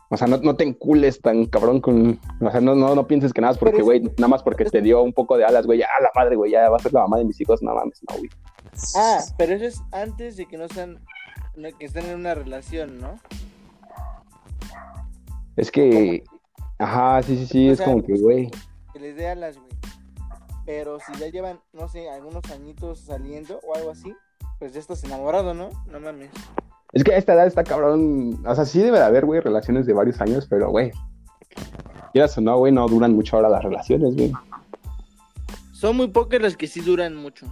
O sea, no, no te encules tan cabrón con. O sea, no, no, no pienses que nada más porque, güey, nada más porque te dio un poco de alas, güey, ya la madre, güey, ya va a ser la mamá de mis hijos, no mames, no, güey. Ah, pero eso es antes de que no sean, que estén en una relación, ¿no? Es que. Ajá, sí, sí, sí, O es sea, como que, güey. Que les dé alas, güey. Pero si ya llevan, no sé, algunos añitos saliendo o algo así, pues ya estás enamorado, ¿no? No mames. Es que a esta edad está cabrón. O sea, sí debe de haber, güey, relaciones de varios años, pero, güey. Quieras o no, güey, no duran mucho ahora las relaciones, güey. Son muy pocas las que sí duran mucho.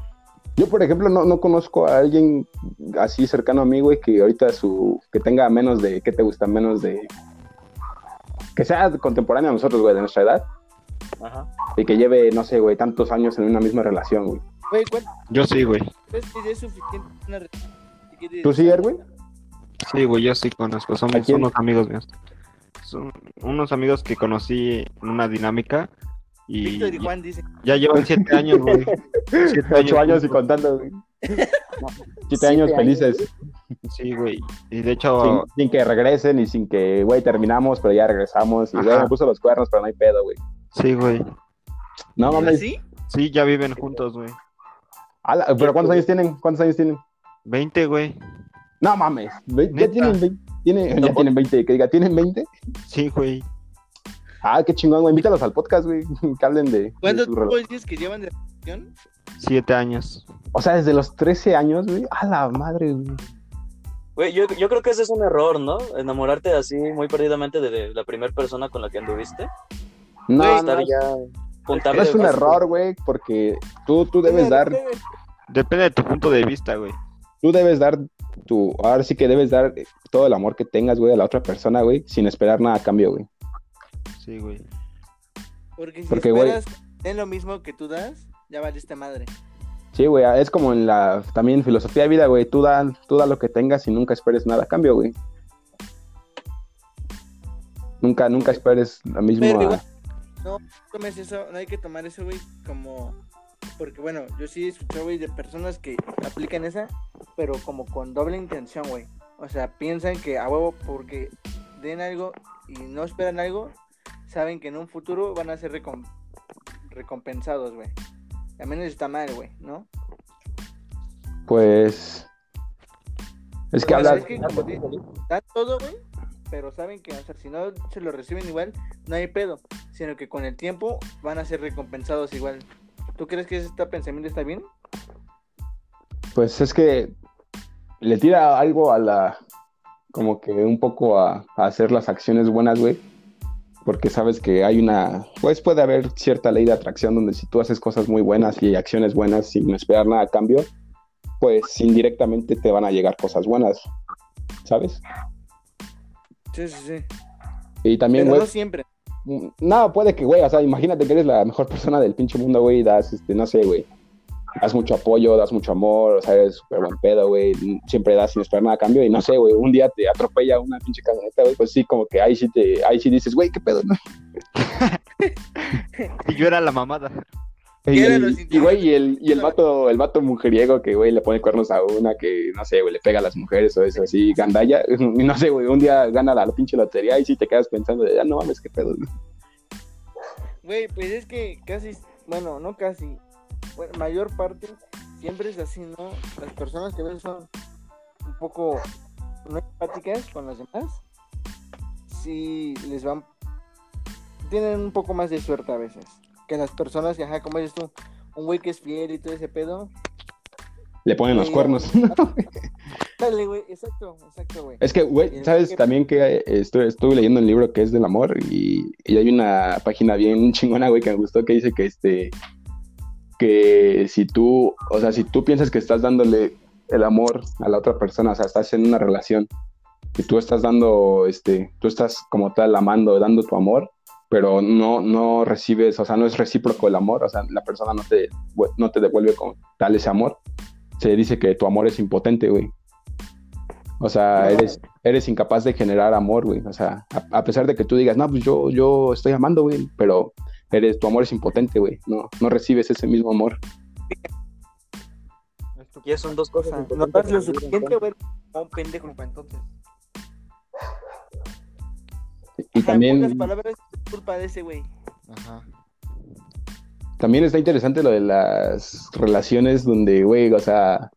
Yo, por ejemplo, no, no conozco a alguien así cercano a mí, güey, que ahorita su. que tenga menos de. ¿Qué te gusta? Menos de. Que sea contemporáneo a nosotros, güey, de nuestra edad. Ajá. Y que lleve, no sé, güey, tantos años en una misma relación, güey. Güey, ¿cuánto Yo sí, güey. crees que ya es suficiente una relación? Si quieres- ¿Tú sí, Erwin? Sí, güey, yo sí conozco. ¿A Somos quién? unos amigos míos. Son unos amigos que conocí en una dinámica y Víctor y Juan dicen. ya llevan siete años, güey. Siete Ocho años y juntos. contando, güey. Siete años felices. Sí, güey. Y de hecho, Sin, sin que regresen y sin que, güey, terminamos, pero ya regresamos. Y, güey, me puso los cuernos, pero no hay pedo, güey. sí, güey. No mames. ¿Así? Sí, ya viven juntos, güey. Ala, ¿Pero cuántos años tienen? ¿Cuántos años tienen? Veinte, güey. No mames. Ya tienen 20. Tiene, ya tienen 20. Que diga, ¿tienen 20? Sí, güey. Ah, qué chingón, güey. Invítalos al podcast, güey. Que hablen de. de ¿Cuántos dices que llevan de relación? Siete años. O sea, desde los 13 años, güey. A la madre, güey. Güey, yo, yo creo que ese es un error, ¿no? Enamorarte así muy perdidamente de, la primera persona con la que anduviste. No, Güey, no, ya es un error, güey, porque tú, tú debes dar, Depende de tu punto de vista, güey. tú debes dar tu, ahora sí que debes dar todo el amor que tengas, güey, a la otra persona, güey, sin esperar nada a cambio, güey. Sí, güey. Porque si Porque, güey- esperas que den lo mismo que tú das, ya valiste madre. Sí, güey, es como en la, también filosofía de vida, güey, tú da, tú da lo que tengas y nunca esperes nada a cambio, güey. Nunca, nunca esperes lo mismo Pero a- igual- No tomes eso, no hay que tomar eso, güey, como... Porque, bueno, yo sí he escuchado, güey, de personas que aplican esa, pero como con doble intención, güey. O sea, piensan que a huevo porque den algo y no esperan algo, saben que en un futuro van a ser recom- recompensados, güey. También eso está mal, güey, ¿no? pues... Es que Pero, hablar... es que como di- dan todo, güey, pero saben que, o sea, si no se lo reciben igual, no hay pedo, sino que con el tiempo van a ser recompensados igual. ¿Tú crees que este pensamiento está bien? Pues es que le tira algo a la, como que un poco a, a hacer las acciones buenas, güey. Porque sabes que hay una, pues puede haber cierta ley de atracción donde si tú haces cosas muy buenas y acciones buenas sin esperar nada a cambio, pues indirectamente te van a llegar cosas buenas, ¿sabes? Sí, sí, sí. Y también, Pero güey, no siempre. Mm, No, puede que, güey, o sea, imagínate que eres la mejor persona del pinche mundo, güey, y das, este, no sé, güey, das mucho apoyo, das mucho amor, o sea, eres súper buen pedo, güey, siempre das sin esperar nada a cambio, y no sé, güey, un día te atropella una pinche camioneta, güey, pues sí, como que ahí sí te, ahí sí dices, güey, qué pedo, ¿no? Y yo era la mamada. Y, y, güey, y el, y el vato, el vato mujeriego que, güey, le pone cuernos a una que, no sé, güey, le pega a las mujeres o eso así, gandalla, y no sé, güey, un día gana la, pinche lotería y sí te quedas pensando, de, ah, no mames, qué pedo, ¿no? Güey, pues es que casi, bueno, no casi, bueno, mayor parte siempre es así, ¿no? Las personas que ves son un poco no empáticas con las demás, sí les van, tienen un poco más de suerte a veces, que las personas que, ajá, como dices tú, un güey que es fiel y todo ese pedo, Le ponen los Sí. cuernos. No, Ándale, güey, exacto, exacto, güey. Es que, güey, ¿sabes también que eh, estuve, estuve leyendo un libro que es del amor y, y hay una página bien chingona, güey, que me gustó que dice que este que si tú, o sea, si tú piensas que estás dándole el amor a la otra persona, o sea, estás en una relación y tú estás dando, este, tú estás como tal amando, dando tu amor, pero no, no recibes, o sea, no es recíproco el amor, o sea, la persona no te, no te devuelve con tal ese amor, se dice que tu amor es impotente, güey. O sea, eres, eres incapaz de generar amor, güey. O sea, a, a pesar de que tú digas, no, pues yo, yo estoy amando, güey, pero eres, tu amor es impotente, güey. No, no recibes ese mismo amor. Y eso son dos cosas. no das lo suficiente, güey, un pendejo, pa' entonces. Y Ajá, también, pocas palabras, es culpa de ese güey. Ajá. también está interesante lo de las relaciones donde, güey, o sea,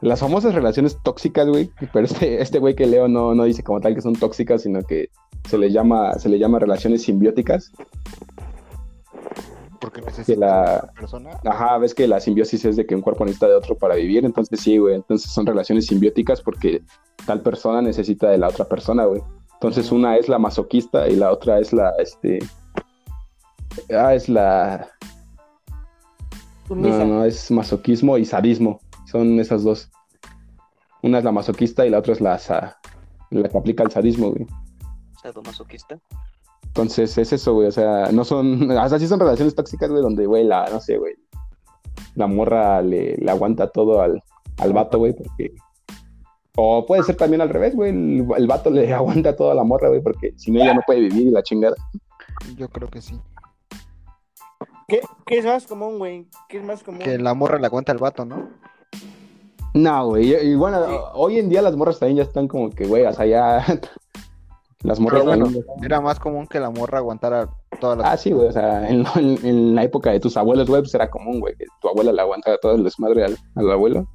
las famosas relaciones tóxicas, güey, pero este, este güey que leo no, no dice como tal que son tóxicas, sino que se le llama, se le llama relaciones simbióticas. Porque necesita la- persona. Ajá, ves que la simbiosis es de que un cuerpo necesita de otro para vivir, entonces sí, güey, entonces son relaciones simbióticas porque tal persona necesita de la otra persona, güey. Entonces una es la masoquista y la otra es la, este... Ah, es la... Sumisa. No, no, es masoquismo y sadismo. Son esas dos. Una es la masoquista y la otra es la, sa- la que aplica el sadismo, güey. Sadomasoquista. Entonces es eso, güey. O sea, no son. O sea, sí son relaciones tóxicas, güey, donde, güey, la, no sé, güey. La morra le, le aguanta todo al, al vato, güey, porque. O puede ser también al revés, güey. El, el vato le aguanta todo a la morra, güey, porque si no ella no puede vivir y la chingada. Yo creo que sí. ¿Qué, ¿Qué es más común, güey? ¿Qué es más común? Que la morra le aguanta al vato, ¿no? No, güey. Y, y bueno, Sí. hoy en día las morras también ya están como que, güey, o sea, ya. las morras Pero bueno, también Era más común que la morra aguantara todas las. Ah, sí, güey, o sea, en, en- en la época de tus abuelos, güey, pues era común, güey, que tu abuela le aguantaba todo el desmadre al, al abuelo.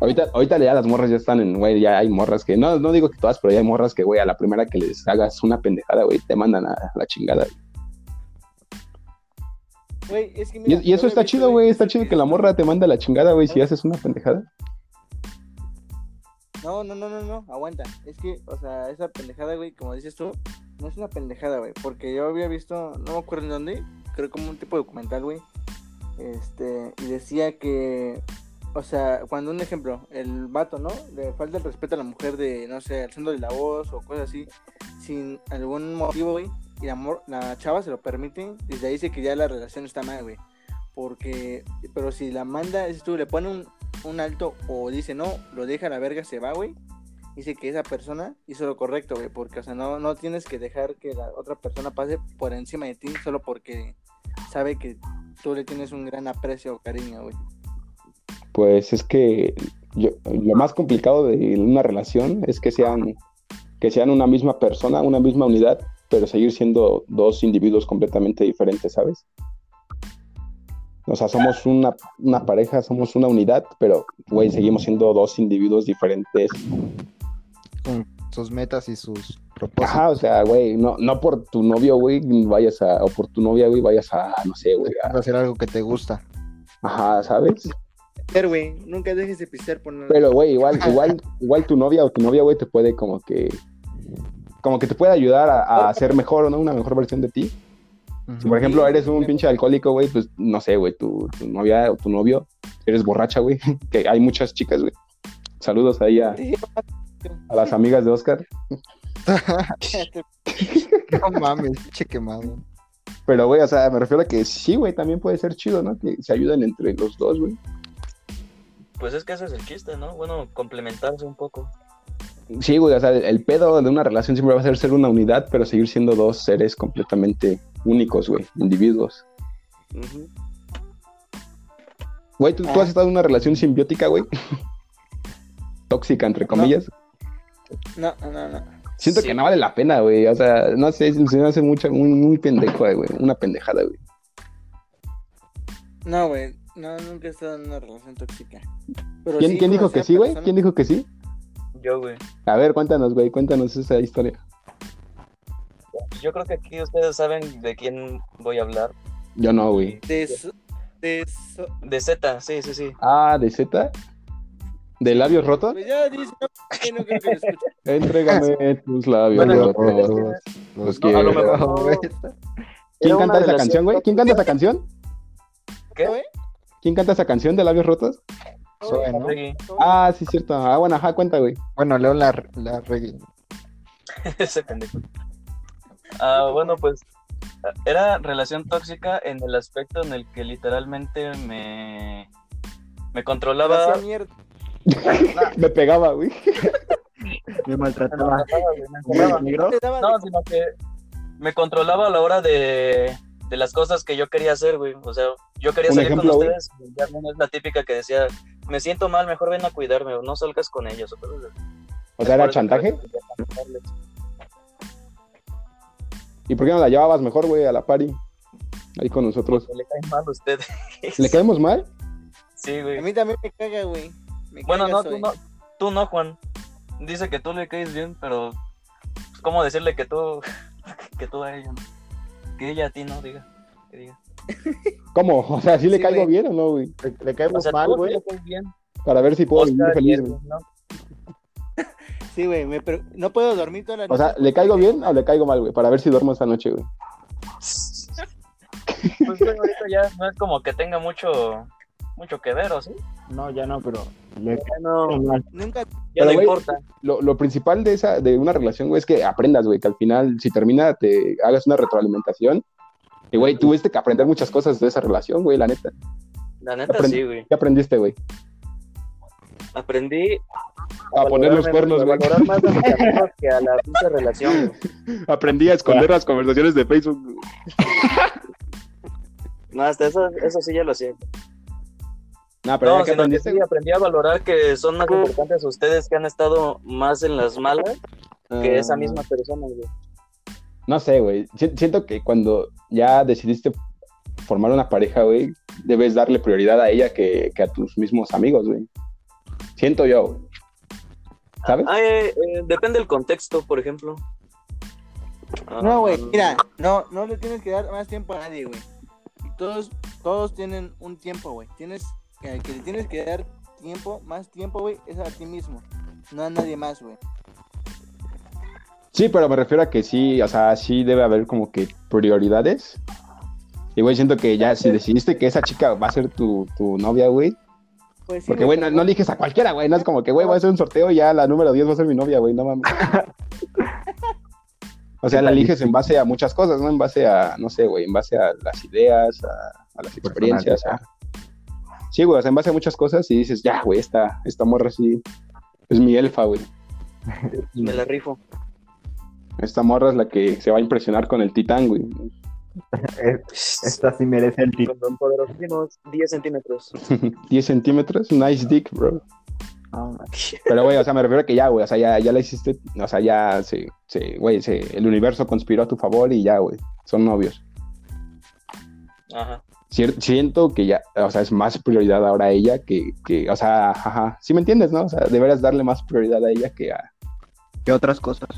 Ahorita, ahorita ya las morras ya están en, güey, ya hay morras que, no, no digo que todas, pero ya hay morras que, güey, a la primera que les hagas una pendejada, güey, te mandan a, la chingada. Güey, es que Y, mira, y eso está visto, chido, güey, está chido que la morra te manda a la chingada, güey, si haces una pendejada. No, no, no, no, no, aguanta. Es que, o sea, esa pendejada, güey, como dices tú, no es una pendejada, güey. Porque yo había visto, no me acuerdo en dónde, creo como un tipo de documental, güey. Este, y decía que, o sea, cuando un ejemplo, el vato, ¿no? Le falta el respeto a la mujer de, no sé, alzándole la voz o cosas así, sin algún motivo, güey. Y la, la chava se lo permite, desde ahí dice que ya la relación está mal, güey. Porque, pero si la manda, dices tú, le pone un, un alto o dice no, lo deja a la verga, se va, güey. Dice que esa persona hizo lo correcto, güey, porque, o sea, no, no tienes que dejar que la otra persona pase por encima de ti solo porque sabe que tú le tienes un gran aprecio o cariño, güey. Pues es que yo, lo más complicado de una relación es que sean, que sean una misma persona, una misma unidad, pero seguir siendo dos individuos completamente diferentes, ¿sabes? O sea, somos una, una pareja, somos una unidad, pero, güey, seguimos siendo dos individuos diferentes. Con sus metas y sus propósitos. Ajá, o sea, güey, no, no por tu novio, güey, vayas a, o por tu novia, güey, vayas a, no sé, güey, a- hacer algo que te gusta. ajá, ¿sabes? Pero, güey, nunca dejes de pisar por nada. Pero, güey, igual, igual, igual tu novia o tu novia, güey, te puede como que, como que te puede ayudar a, a ser mejor, ¿no? Una mejor versión de ti. Si, por ejemplo, eres un pinche alcohólico, güey, pues, no sé, güey, tu, tu novia o tu novio, eres borracha, güey, que hay muchas chicas, güey. Saludos ahí a, a las amigas de Oscar. No mames, pinche quemado. Pero, güey, o sea, me refiero a que sí, güey, también puede ser chido, ¿no? Que se ayuden entre los dos, güey. Pues es que ese es el chiste, ¿no? Bueno, complementarse un poco. Sí, güey, o sea, el pedo de una relación siempre va a ser ser una unidad, pero seguir siendo dos seres completamente únicos, güey, individuos. Güey, ¿tú, tú has estado en una relación simbiótica, güey? Tóxica, entre comillas. No, no, no. Siento Sí. que no vale la pena, güey. O sea, no sé, se me hace mucho, muy, muy pendejo, güey. Una pendejada, güey. No, güey. No, nunca he estado en una relación tóxica. Pero ¿Quién, sí quién dijo que sí, güey? ¿Quién dijo que sí? Yo, güey. A ver, cuéntanos, güey, cuéntanos esa historia. Yo creo que aquí ustedes saben de quién voy a hablar. Yo no, güey. De, de De Z, sí, sí, sí. Ah, ¿de Z? ¿De labios rotos? Pues ya dice, no, que no creo que lo escuche. Entrégame tus labios Bueno, rotos. Los No, a lo quiero. mejor- ¿Quién Era canta esa canción, güey? ¿Quién canta esa canción? ¿Qué? güey? ¿Quién canta esa canción de labios rotos? Zoe, ¿no? Reggae. Ah, sí, cierto. Ah, bueno, ajá, cuenta, güey. Bueno, leo la, la reggae. Ese pendejo. Ah, bueno, pues era relación tóxica en el aspecto en el que literalmente me, me controlaba. Hacía mierda. Me pegaba, güey. Me me maltrataba. maltrataba, güey, me. Te daba No, de- sino que me controlaba a la hora de, de las cosas que yo quería hacer, güey. O sea, yo quería salir ejemplo, con ustedes. y ya no es la típica que decía, me siento mal, mejor ven a cuidarme o no salgas con ellos. O, sea, ¿era a chantaje? ¿Y por qué no la llevabas mejor, güey, a la party? Ahí con nosotros. Porque le caen mal a ustedes. ¿Le caemos mal? Sí, A güey. mí también me caga, güey. Me Bueno, caga no tú, no, tú no, Juan. Dice que tú le caes bien, pero pues, ¿cómo decirle que tú, que tú a ella? no? Que ella a ti no, diga. Que diga. ¿Cómo? O sea, ¿sí le Sí, caigo güey. bien o no, güey? Le, le O caemos sea, mal, güey. bien. Para ver si puedo vivir feliz, güey. ¿no? Sí, güey, me pre- no puedo dormir toda la noche. O sea, ¿le caigo bien o le caigo mal, güey? Para ver si duermo esta noche, güey. Pues güey, ahorita ya no es como que tenga mucho, mucho que ver, ¿o sí? No, ya no, pero le Ya no. Nunca, ya Pero, no güey, importa. Lo, lo principal de esa, de una relación, güey, es que aprendas, güey, que al final, si termina, te hagas una retroalimentación. Y, güey, tuviste que aprender muchas cosas de esa relación, güey, la neta. La neta Aprend- sí, güey. ¿Qué aprendiste, güey? Aprendí A poner los cuernos, güey. valorar más a mis amigos que a la pinche relación. güey. Aprendí a esconder las conversaciones de Facebook. güey. No, hasta eso, eso sí ya lo hacía. No, pero No, ya que sino que aprendiste, sí, aprendí a valorar que son más importantes ustedes que han estado más en las malas que esa Ah, misma persona, güey. No sé, güey. Si- Siento que cuando ya decidiste formar una pareja, güey, debes darle prioridad a ella que, que a tus mismos amigos, güey. Siento yo, güey. ¿Sabes? Ah, eh, eh, depende del contexto, por ejemplo. Ah, No, güey, mira, no, no le tienes que dar más tiempo a nadie, güey. Y todos, todos tienen un tiempo, güey. Tienes que, que le tienes que dar tiempo, más tiempo, güey, es a ti mismo. No a nadie más, güey. Sí, pero me refiero a que sí, o sea, sí debe haber como que prioridades. Y, güey, siento que ya si decidiste que esa chica va a ser tu, tu novia, güey. Pues sí, Porque, güey, no, eliges a cualquiera, güey. No es como que, güey, voy a hacer un sorteo y ya la número 10 va a ser mi novia, güey. No mames. O sea, la eliges en base a muchas cosas, ¿no? En base a, no sé, güey, en base a las ideas, a, a las experiencias. a- Sí, güey, o sea, en base a muchas cosas y dices, ya, güey, esta, esta morra sí es mi elfa, güey. Me la rifo. Esta morra es la que se va a impresionar con el titán, güey. Esta sí merece el título. Con poderosísimos 10 centímetros. 10 centímetros, nice dick, bro. Man. Pero, güey, o sea, me refiero a que ya, güey, o sea, ya, ya la hiciste, o sea, ya, se, se, güey, se, el universo conspiró a tu favor y ya, güey, son novios. Ajá. Cier- siento que ya, o sea, es más prioridad ahora a ella que, que, o sea, ajá, sí me entiendes, ¿no? O sea, deberías darle más prioridad a ella que a... ¿Qué otras cosas?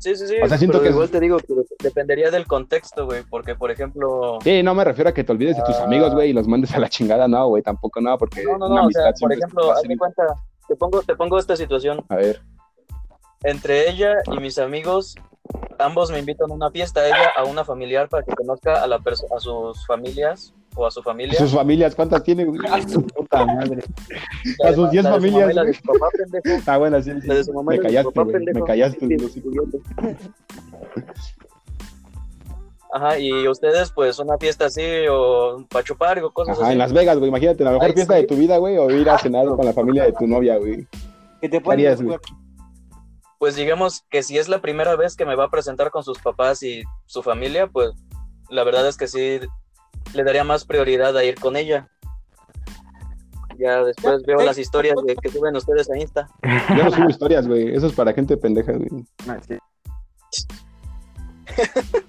Sí, sí, sí. O sea, siento pero que es- igual te digo que dependería del contexto, güey. Porque, por ejemplo. Sí, no me refiero a que te olvides de tus Ah. amigos, güey, y los mandes a la chingada, no, güey, tampoco no, porque No, no, una no. O sea, por ejemplo, cuenta. Te pongo, te pongo esta situación. A ver, Entre ella y mis amigos, ambos me invitan a una fiesta. Ella a una familiar para que conozca a, la a sus familias o a su familia. sus familias, ¿cuántas tiene, güey? A su puta madre. La a de- sus 10 la de su familias, su papá. Ah, bueno, sí, sí. La de su mamá Me callaste, papá, me callaste. Sí. Ajá, y ustedes, pues, una fiesta así, o para chupar, o cosas Ajá, así. en Las Vegas, güey, imagínate, la mejor Ay, fiesta sí. de tu vida, güey, o ir a cenar con la familia de tu novia, güey. Que te güey? Pues digamos que si es la primera vez que me va a presentar con sus papás y su familia, pues la verdad es que sí le daría más prioridad a ir con ella. Ya después veo las historias de que suben ustedes a Insta. Yo no subo historias, güey, eso es para gente pendeja, güey. Ah.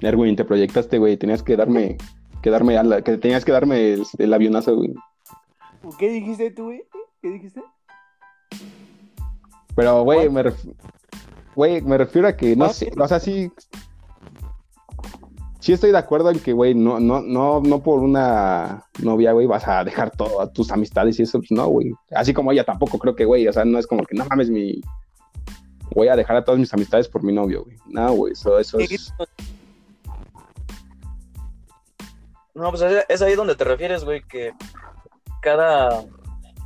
Erwin, te proyectaste, güey, tenías que darme, que darme, a la- que tenías que darme el, el avionazo, güey. ¿Qué dijiste tú, güey? ¿Qué dijiste? Pero, güey, me, ref- me refiero a que, no sé, o sea, sí, sí estoy de acuerdo en que, güey, no, no, no, no por una novia, güey, vas a dejar todas tus amistades y eso, pues no, güey. Así como ella tampoco creo que, güey, o sea, no es como que no mames mi. Voy a dejar a todas mis amistades por mi novio, güey. No, güey, eso, eso es. No, pues es, es ahí donde te refieres, güey, que cada,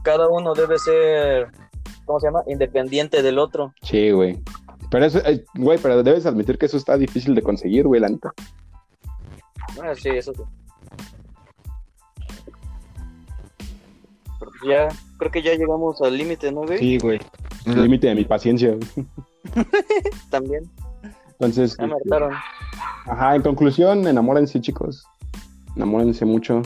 cada uno debe ser, ¿cómo se llama? Independiente del otro. Sí, güey. Pero eso, eh, güey, pero debes admitir que eso está difícil de conseguir, güey, la neta. Ah, sí, eso sí. Pero ya, creo que ya llegamos al límite, ¿no, güey? Sí, güey. El límite de mi paciencia. También, Entonces, ya me hartaron. ajá, en conclusión, enamórense, chicos. Enamórense mucho.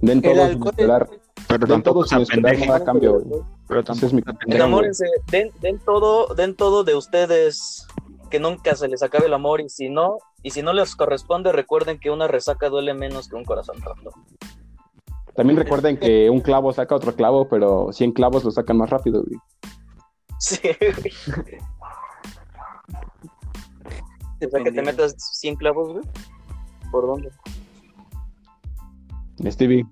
Den todo El alcohol. Pero Den todo tampoco sin esperar nada a cambio. Pero Ese es tampoco mi apendejen. Enamórense, den, den todo, den todo de ustedes, que nunca se les acabe el amor y si no, y si no les corresponde, recuerden que una resaca duele menos que un corazón roto. También recuerden que un clavo saca otro clavo, pero 100 clavos lo sacan más rápido, güey. Sí, güey. O sea, que te metas 100 clavos, güey. ¿Por dónde? Stevie.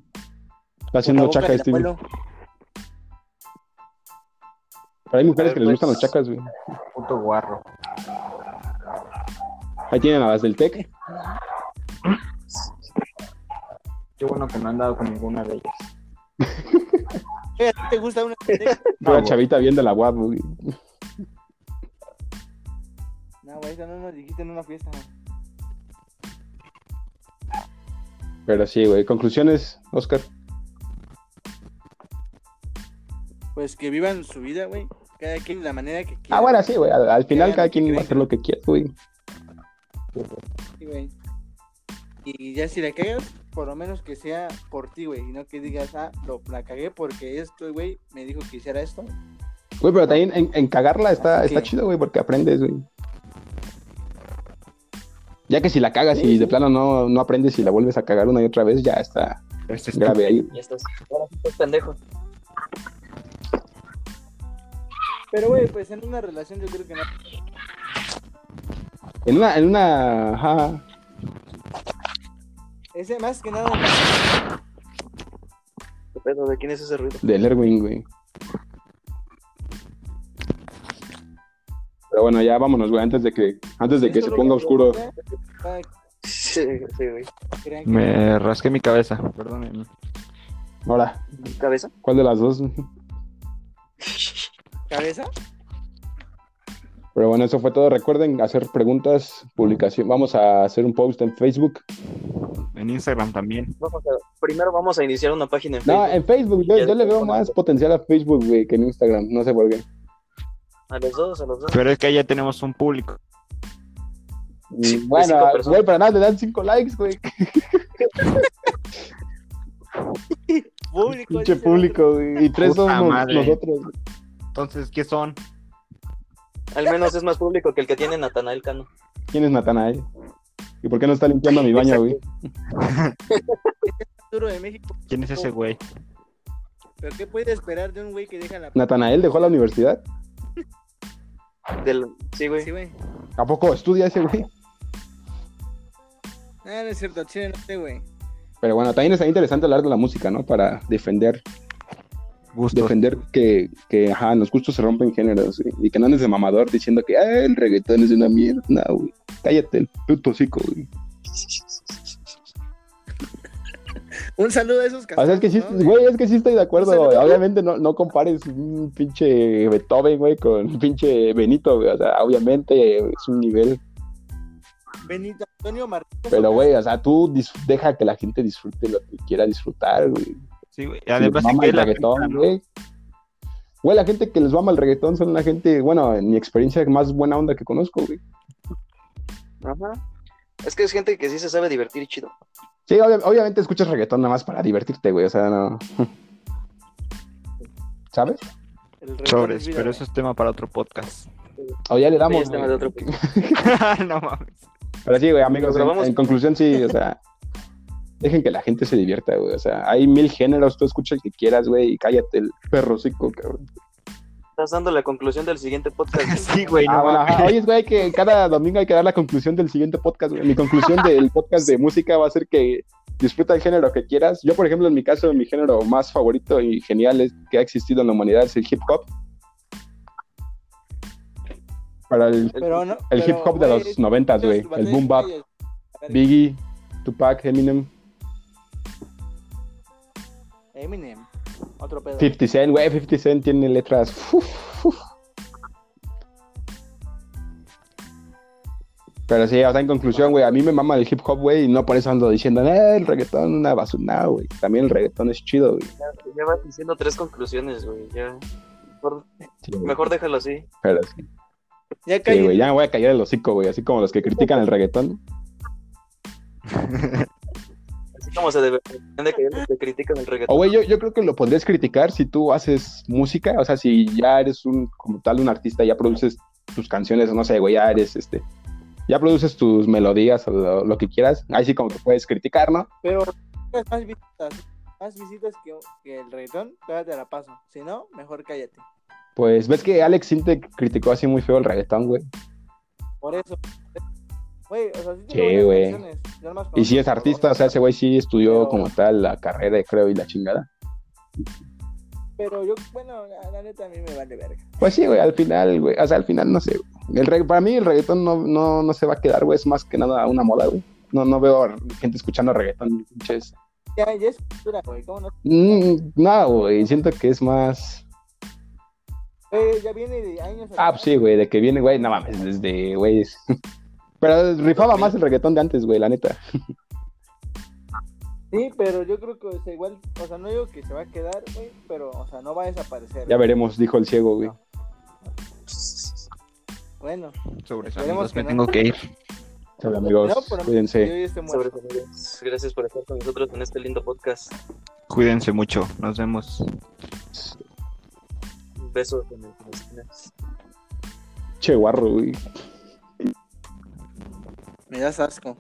Está haciendo chaca, del abuelo. Pero hay mujeres ver, que les pues. gustan los chacas, güey. Puto guarro. Ahí tienen a las del TEC. Qué bueno que no han dado con ninguna de ellas. ¿a ti ¿Te gusta una Una güey. chavita bien de la UAP, güey. No, güey, eso no nos dijiste en una fiesta. Pero sí, güey. Conclusiones, Oscar. Pues que vivan su vida, güey. Cada quien de la manera que quiera. Ah, bueno, sí, güey. Al, al final cada quien va a hacer lo que quiera, güey. Sí, güey. Y ya si la cagas, por lo menos que sea por ti, güey. Y no que digas, ah, lo, la cagué porque esto, güey, me dijo que hiciera esto. Güey, pero también en, en cagarla está, Así está que- chido, güey, porque aprendes, güey. Ya que si la cagas Sí, y sí. de plano no, no aprendes y la vuelves a cagar una y otra vez, ya está Este es grave ahí. Ya estás. Ahora sí estás pendejo. Pero, güey, pues en una relación yo creo que no. En una, en una, ajá, Ese más que nada. ¿Qué pedo? ¿De quién es ese ruido? del Erwin, güey. Pero bueno, ya vámonos, güey, antes de que, antes de que se ponga que oscuro. ah, Sí, sí, güey. Me rasqué mi cabeza, perdónenme. Ahora, ¿Cabeza? ¿cuál de las dos? ¿Cabeza? Pero bueno, eso fue todo. Recuerden hacer preguntas, publicación. Vamos a hacer un post en Facebook. En Instagram también. Vamos a- primero vamos a iniciar una página en No, Facebook. en Facebook. Yo, le veo más potencial a Facebook, güey, que en Instagram. No sé por qué. A los dos, a los dos. Pero es que ya tenemos un público. Sí, Mm, de bueno, güey, para nada, le dan cinco likes, güey. Público. Pinche público, güey. Y tres Puta somos madre. nosotros. Entonces, ¿qué son? Al menos es más público que el que tiene Natanael Cano. ¿Quién es Natanael? ¿Y por qué no está limpiando mi baño, güey? Arturo de México. ¿Quién es ese güey? ¿Pero qué puede esperar de un güey que deja la. ¿Natanael dejó la universidad? Del... Sí, güey. Sí, güey. ¿A poco estudia ese güey? Ah, no es cierto, chile, no sé, güey. Pero bueno, también está interesante hablar de la música, ¿no? Para defender, Defender que, que ajá, los gustos se rompen géneros, güey, y que no andes de mamador diciendo que "Ah, el reggaetón es una mierda. No, güey. Cállate el puto hocico, güey. Un saludo a esos O sea, es que sí, güey, es que sí estoy de acuerdo. Obviamente no, no compares un pinche Beethoven, güey, con un pinche Benito, güey. O sea, obviamente es un nivel. Benito Antonio Martínez. Pero, güey, o sea, tú deja que la gente disfrute lo que quiera disfrutar, güey. Sí, güey. Además, que el la reggaetón, gente, güey. Güey, la gente que les mama el reggaetón son la gente, bueno, en mi experiencia más buena onda que conozco, güey. Ajá. Es que es gente que sí se sabe divertir y chido. Sí, obvia- obviamente escuchas reggaetón nada más para divertirte, güey. O sea, no. ¿Sabes? El reggaetón Sobres, es vida, pero eso es tema para otro podcast. O ya le Sí, damos. es tema de otro- no mames. Pero sí, güey, amigos, en conclusión, sí, o sea, dejen que la gente se divierta, güey. O sea, hay mil géneros, tú escucha el que quieras, güey, y cállate el perrocico, cabrón. estás dando la conclusión del siguiente podcast. Sí, güey, Ah, no bueno, ajá, oye, güey, que cada domingo hay que dar la conclusión del siguiente podcast, güey. Mi conclusión del podcast de música va a ser que disfruta el género que quieras. Yo, por ejemplo, en mi caso, mi género más favorito y genial es, que ha existido en la humanidad es el hip hop. Para el, Pero no, el pero, hip hop de güey, los noventas, güey. El boom bap. Biggie, Tupac, Eminem, Eminem. Otro pedo. 50 Cent, güey. 50 Cent tiene letras. uf, uf. Pero sí, o sea, en conclusión, güey, a mí me mama el hip hop, güey, y no por eso ando diciendo, eh, el reggaetón una basura, güey. También el reggaetón es chido, güey. Ya, ya vas diciendo tres conclusiones, güey. Ya. Mejor, Sí, güey. mejor déjalo así. Pero sí, Ya Sí, caí. güey, ya me voy a callar el hocico, güey, así como los que critican el reggaetón. Como se debe de que te critican el reggaetón. O, güey, yo, yo creo que lo podrías criticar si tú haces música, o sea, si ya eres un, como tal, un artista, ya produces tus canciones, no sé, güey, ya eres, este, ya produces tus melodías o lo, lo que quieras, ahí sí como que puedes criticar, ¿no? Pero tienes más visitas, más visitas que, que el reggaetón, todavía te la paso. Si no, mejor cállate. Pues ves que Alex Sintek criticó así muy feo el reggaetón, güey. Por eso. Güey, o sea, sí tiene buenas güey. canciones, yo nomás Y si es artista, o sea, ese güey sí estudió Pero- como tal la carrera, creo, y la chingada. Pero yo, bueno, la, la neta a mí me vale verga. Pues sí, güey, al final, güey, o sea, al final, no sé. güey. El reg- para mí el reggaetón no, no, no se va a quedar, güey, es más que nada una moda, güey. No, no veo gente escuchando reggaetón, pinches. Ya, ya es cultura, güey. ¿Cómo no? Mm, no, güey, siento que es más... Güey, ya viene de años. Ah, pues sí, güey, de que viene, güey, no mames, desde, güey. Pero rifaba más el reggaetón de antes, güey, la neta. Sí, pero yo creo que o sea, igual, o sea, no digo que se va a quedar, güey, pero, o sea, no va a desaparecer. Ya güey. veremos, dijo el ciego, güey. Bueno, Sobre eso, amigos, que me no. tengo que ir. Chao, amigos, no, pero cuídense. Sobre Gracias por estar con nosotros en este lindo podcast. Cuídense mucho. Nos vemos. Un beso en el- en las esquinas. Che, guarro, güey. Me das asco.